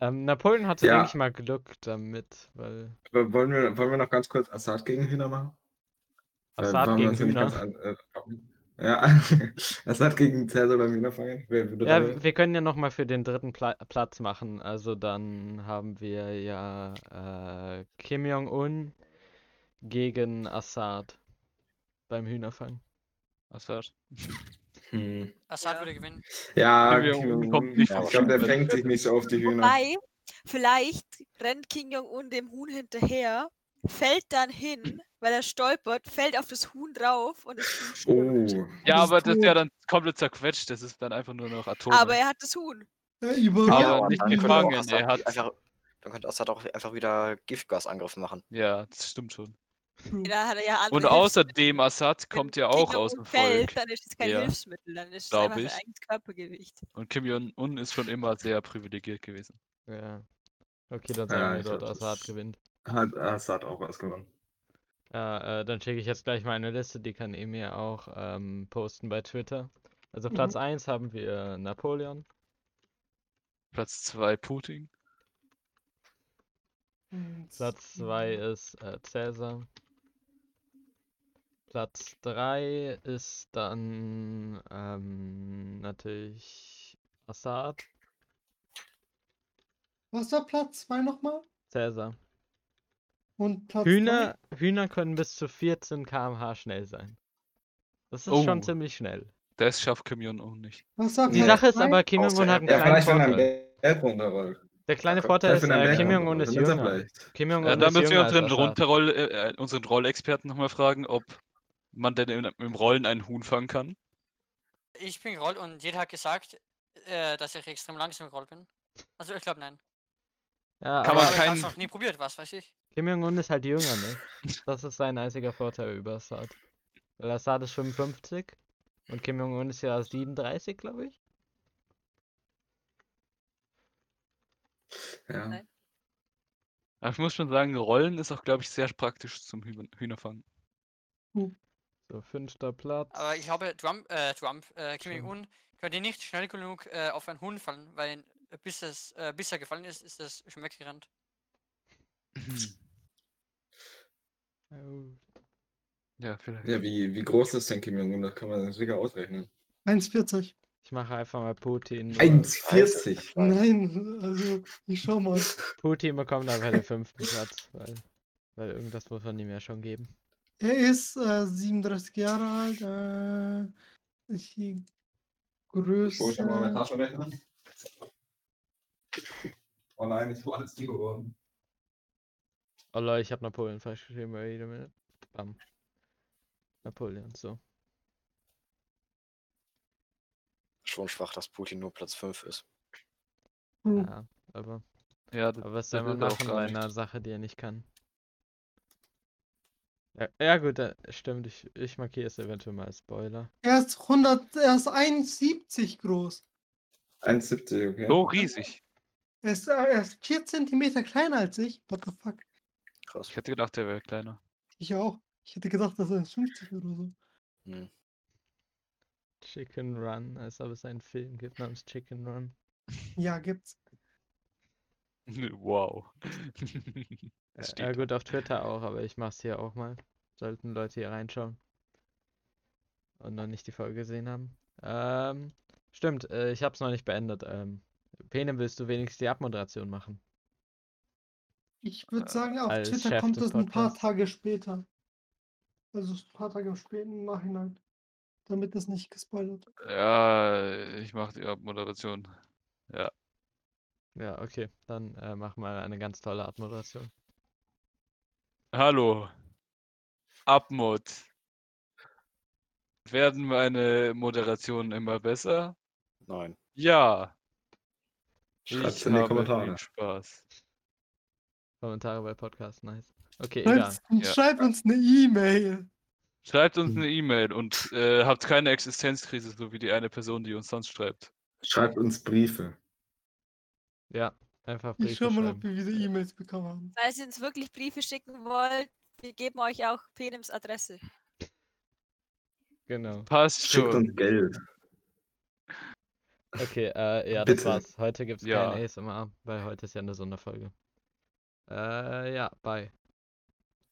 Ähm, Napoleon hatte,
Ja.
denke ich mal, Glück damit, weil
Aber Wollen wir, wollen wir noch ganz kurz Assad gegen Hühner machen? Weil
Assad
waren wir
gegen
ja
Hühner.
äh, ja, Assad gegen Cäsar beim Hühnerfangen. Wer würde
Ja, wir können ja nochmal für den dritten Pla Platz machen. Also dann haben wir ja äh, Kim Jong-un gegen Assad beim Hühnerfang.
Assad.
Hm.
Assad
Ja.
würde gewinnen.
Ja,
Kim
Kim
Jong-un
Jong-un.
kommt nicht
Ja,
ich glaube, der fängt sich nicht so auf die Hühner.
Wobei, vielleicht rennt King Jong-un dem Huhn hinterher, fällt dann hin, weil er stolpert, fällt auf das Huhn drauf und das Huhn stirbt.
Oh.
Ja, aber das ist ja dann komplett zerquetscht. Das ist dann einfach nur noch Atome.
Aber er hat das Huhn.
Ja,
Aber
und
nicht
dann könnte
gefangen,
auch Assad
er hat-
Einfach, dann könnte Assad auch einfach wieder Giftgasangriff machen.
ja, das stimmt schon.
Er ja
Und außerdem, Assad kommt ja auch aus dem
fällt,
Volk.
dann ist es kein
Ja.
Hilfsmittel, dann ist es einfach
ich.
sein eigenes Körpergewicht.
Und Kim Jong-un ist schon immer sehr privilegiert gewesen.
Ja. Okay, dann
Ja,
sagen wir
ich
dort,
glaub, das
Assad gewinnt.
Hat Assad auch was gewonnen.
Ja, äh, dann schicke ich jetzt gleich mal eine Liste, die kann Emil auch ähm, posten bei Twitter. Also
Mhm.
Platz 1 haben wir Napoleon,
Platz 2 Putin.
Platz 2
zwei.
ist äh, Cäsar. Platz 3 ist dann ähm, natürlich Assad.
Was war Platz 2 nochmal?
Cäsar.
Und Platz
Hühner, Hühner können bis zu 14 km/h schnell sein. Das ist schon
Oh.
ziemlich schnell.
Das schafft Kim Jong-un nicht.
Die Sache ist aber, Kim Jong-un hat einen
Ja,
kleinen
er
Vorteil.
Berg.
Der kleine
Ja,
Vorteil ist, äh, Kim Jong-un ist
er
jünger. Kim
Ja,
Jong-un
da
ist
müssen wir unseren. Runterroll, äh, äh, unseren Rollexperten nochmal fragen, ob man denn im, im Rollen einen Huhn fangen kann.
Ich bin gerollt und jeder hat gesagt, äh, dass ich extrem langsam gerollt bin. Also ich glaube nein.
Ja,
Kann
aber
man keinen-
hab's noch nie probiert, was weiß ich.
Kim Jong-un ist halt jünger, ne? Das ist sein einziger Vorteil über Assad. Weil Assad ist 55 und Kim Jong-un ist ja 37, glaube ich.
Ja.
Aber ich muss schon sagen, Rollen ist auch, glaube ich, sehr praktisch zum Hühner Hühnerfangen.
So, fünfter Platz.
Aber ich glaube, Trump, äh, Trump, äh, Kim. Jong-un könnte nicht schnell genug äh, auf einen Hund fallen, weil äh, bis, es, äh, bis er gefallen ist, ist es schon weggerannt.
Ja, vielleicht.
Ja, wie, wie groß ist denn Kim Jong-un? Das kann man sicher ausrechnen.
1,40.
Ich mache einfach mal Putin. nur-
1,40.
Nein, also ich schau mal.
Putin bekommt aber den fünften Platz, weil, weil irgendwas muss man ihm ja schon geben.
Er ist äh, 37 Jahre alt. Äh, ist die Größe.
Taschenrechner. Oh nein, ich war alles die geworden.
Oh Leute, ich habe Napoleon falsch geschrieben. Wait a minute. Bam. Napoleon, so.
Schon schwach, dass Putin nur Platz 5 ist.
Hm.
Ja, aber,
Ja, das,
aber was soll man
er
machen bei einer Sache, die er nicht kann? Ja, ja gut, äh, stimmt. Ich, ich markiere es eventuell mal als Spoiler.
Er ist 100, er ist 1,70 groß.
1,70, okay.
so riesig.
Er ist, er ist 4 Zentimeter kleiner als ich. What the fuck?
Krass.
Ich hätte gedacht, der wäre kleiner.
Ich auch. Ich hätte gedacht, das ist 1,50 oder so.
Hm.
Chicken Run, als ob es einen Film gibt namens Chicken Run.
Ja, gibt's.
wow.
Äh, ja gut, auf Twitter auch, aber ich mach's hier auch mal. Sollten Leute hier reinschauen. Und noch nicht die Folge gesehen haben. Ähm, stimmt, äh, ich hab's noch nicht beendet. Ähm, Penem, willst du wenigstens die Abmoderation machen?
Ich würde
Äh,
sagen, auf
als
Twitter
Chef
kommt
des
es ein paar
Podcasts.
Tage später. Also ein paar Tage später im Nachhinein. Damit es nicht gespoilert wird.
Ja, ich mache die Abmoderation.
Ja, okay. Dann äh, mach mal eine ganz tolle Abmoderation.
Hallo. Abmod. Werden meine Moderationen immer besser?
Nein.
Ja.
Schreibt's in die
habe
Kommentare.
viel Spaß.
Kommentare bei Podcast, nice. Okay,
Schreibt,
egal.
Ja.
schreibt uns eine E-Mail.
Schreibt uns
Hm.
eine E-Mail und äh, habt keine Existenzkrise, so wie die eine Person, die uns sonst schreibt.
Schreibt uns Briefe.
Ja, einfach
Ich
Briefe
schau mal, ob wir wieder E-Mails bekommen haben.
Falls ihr uns wirklich Briefe schicken wollt, wir geben euch auch Penems Adresse.
Genau.
Passt
Schickt
schon.
uns Geld.
Okay, äh, ja, das
Bitte.
war's. Heute gibt's
Ja.
kein ASMR, weil heute ist ja eine Sonderfolge. Äh, ja, bye.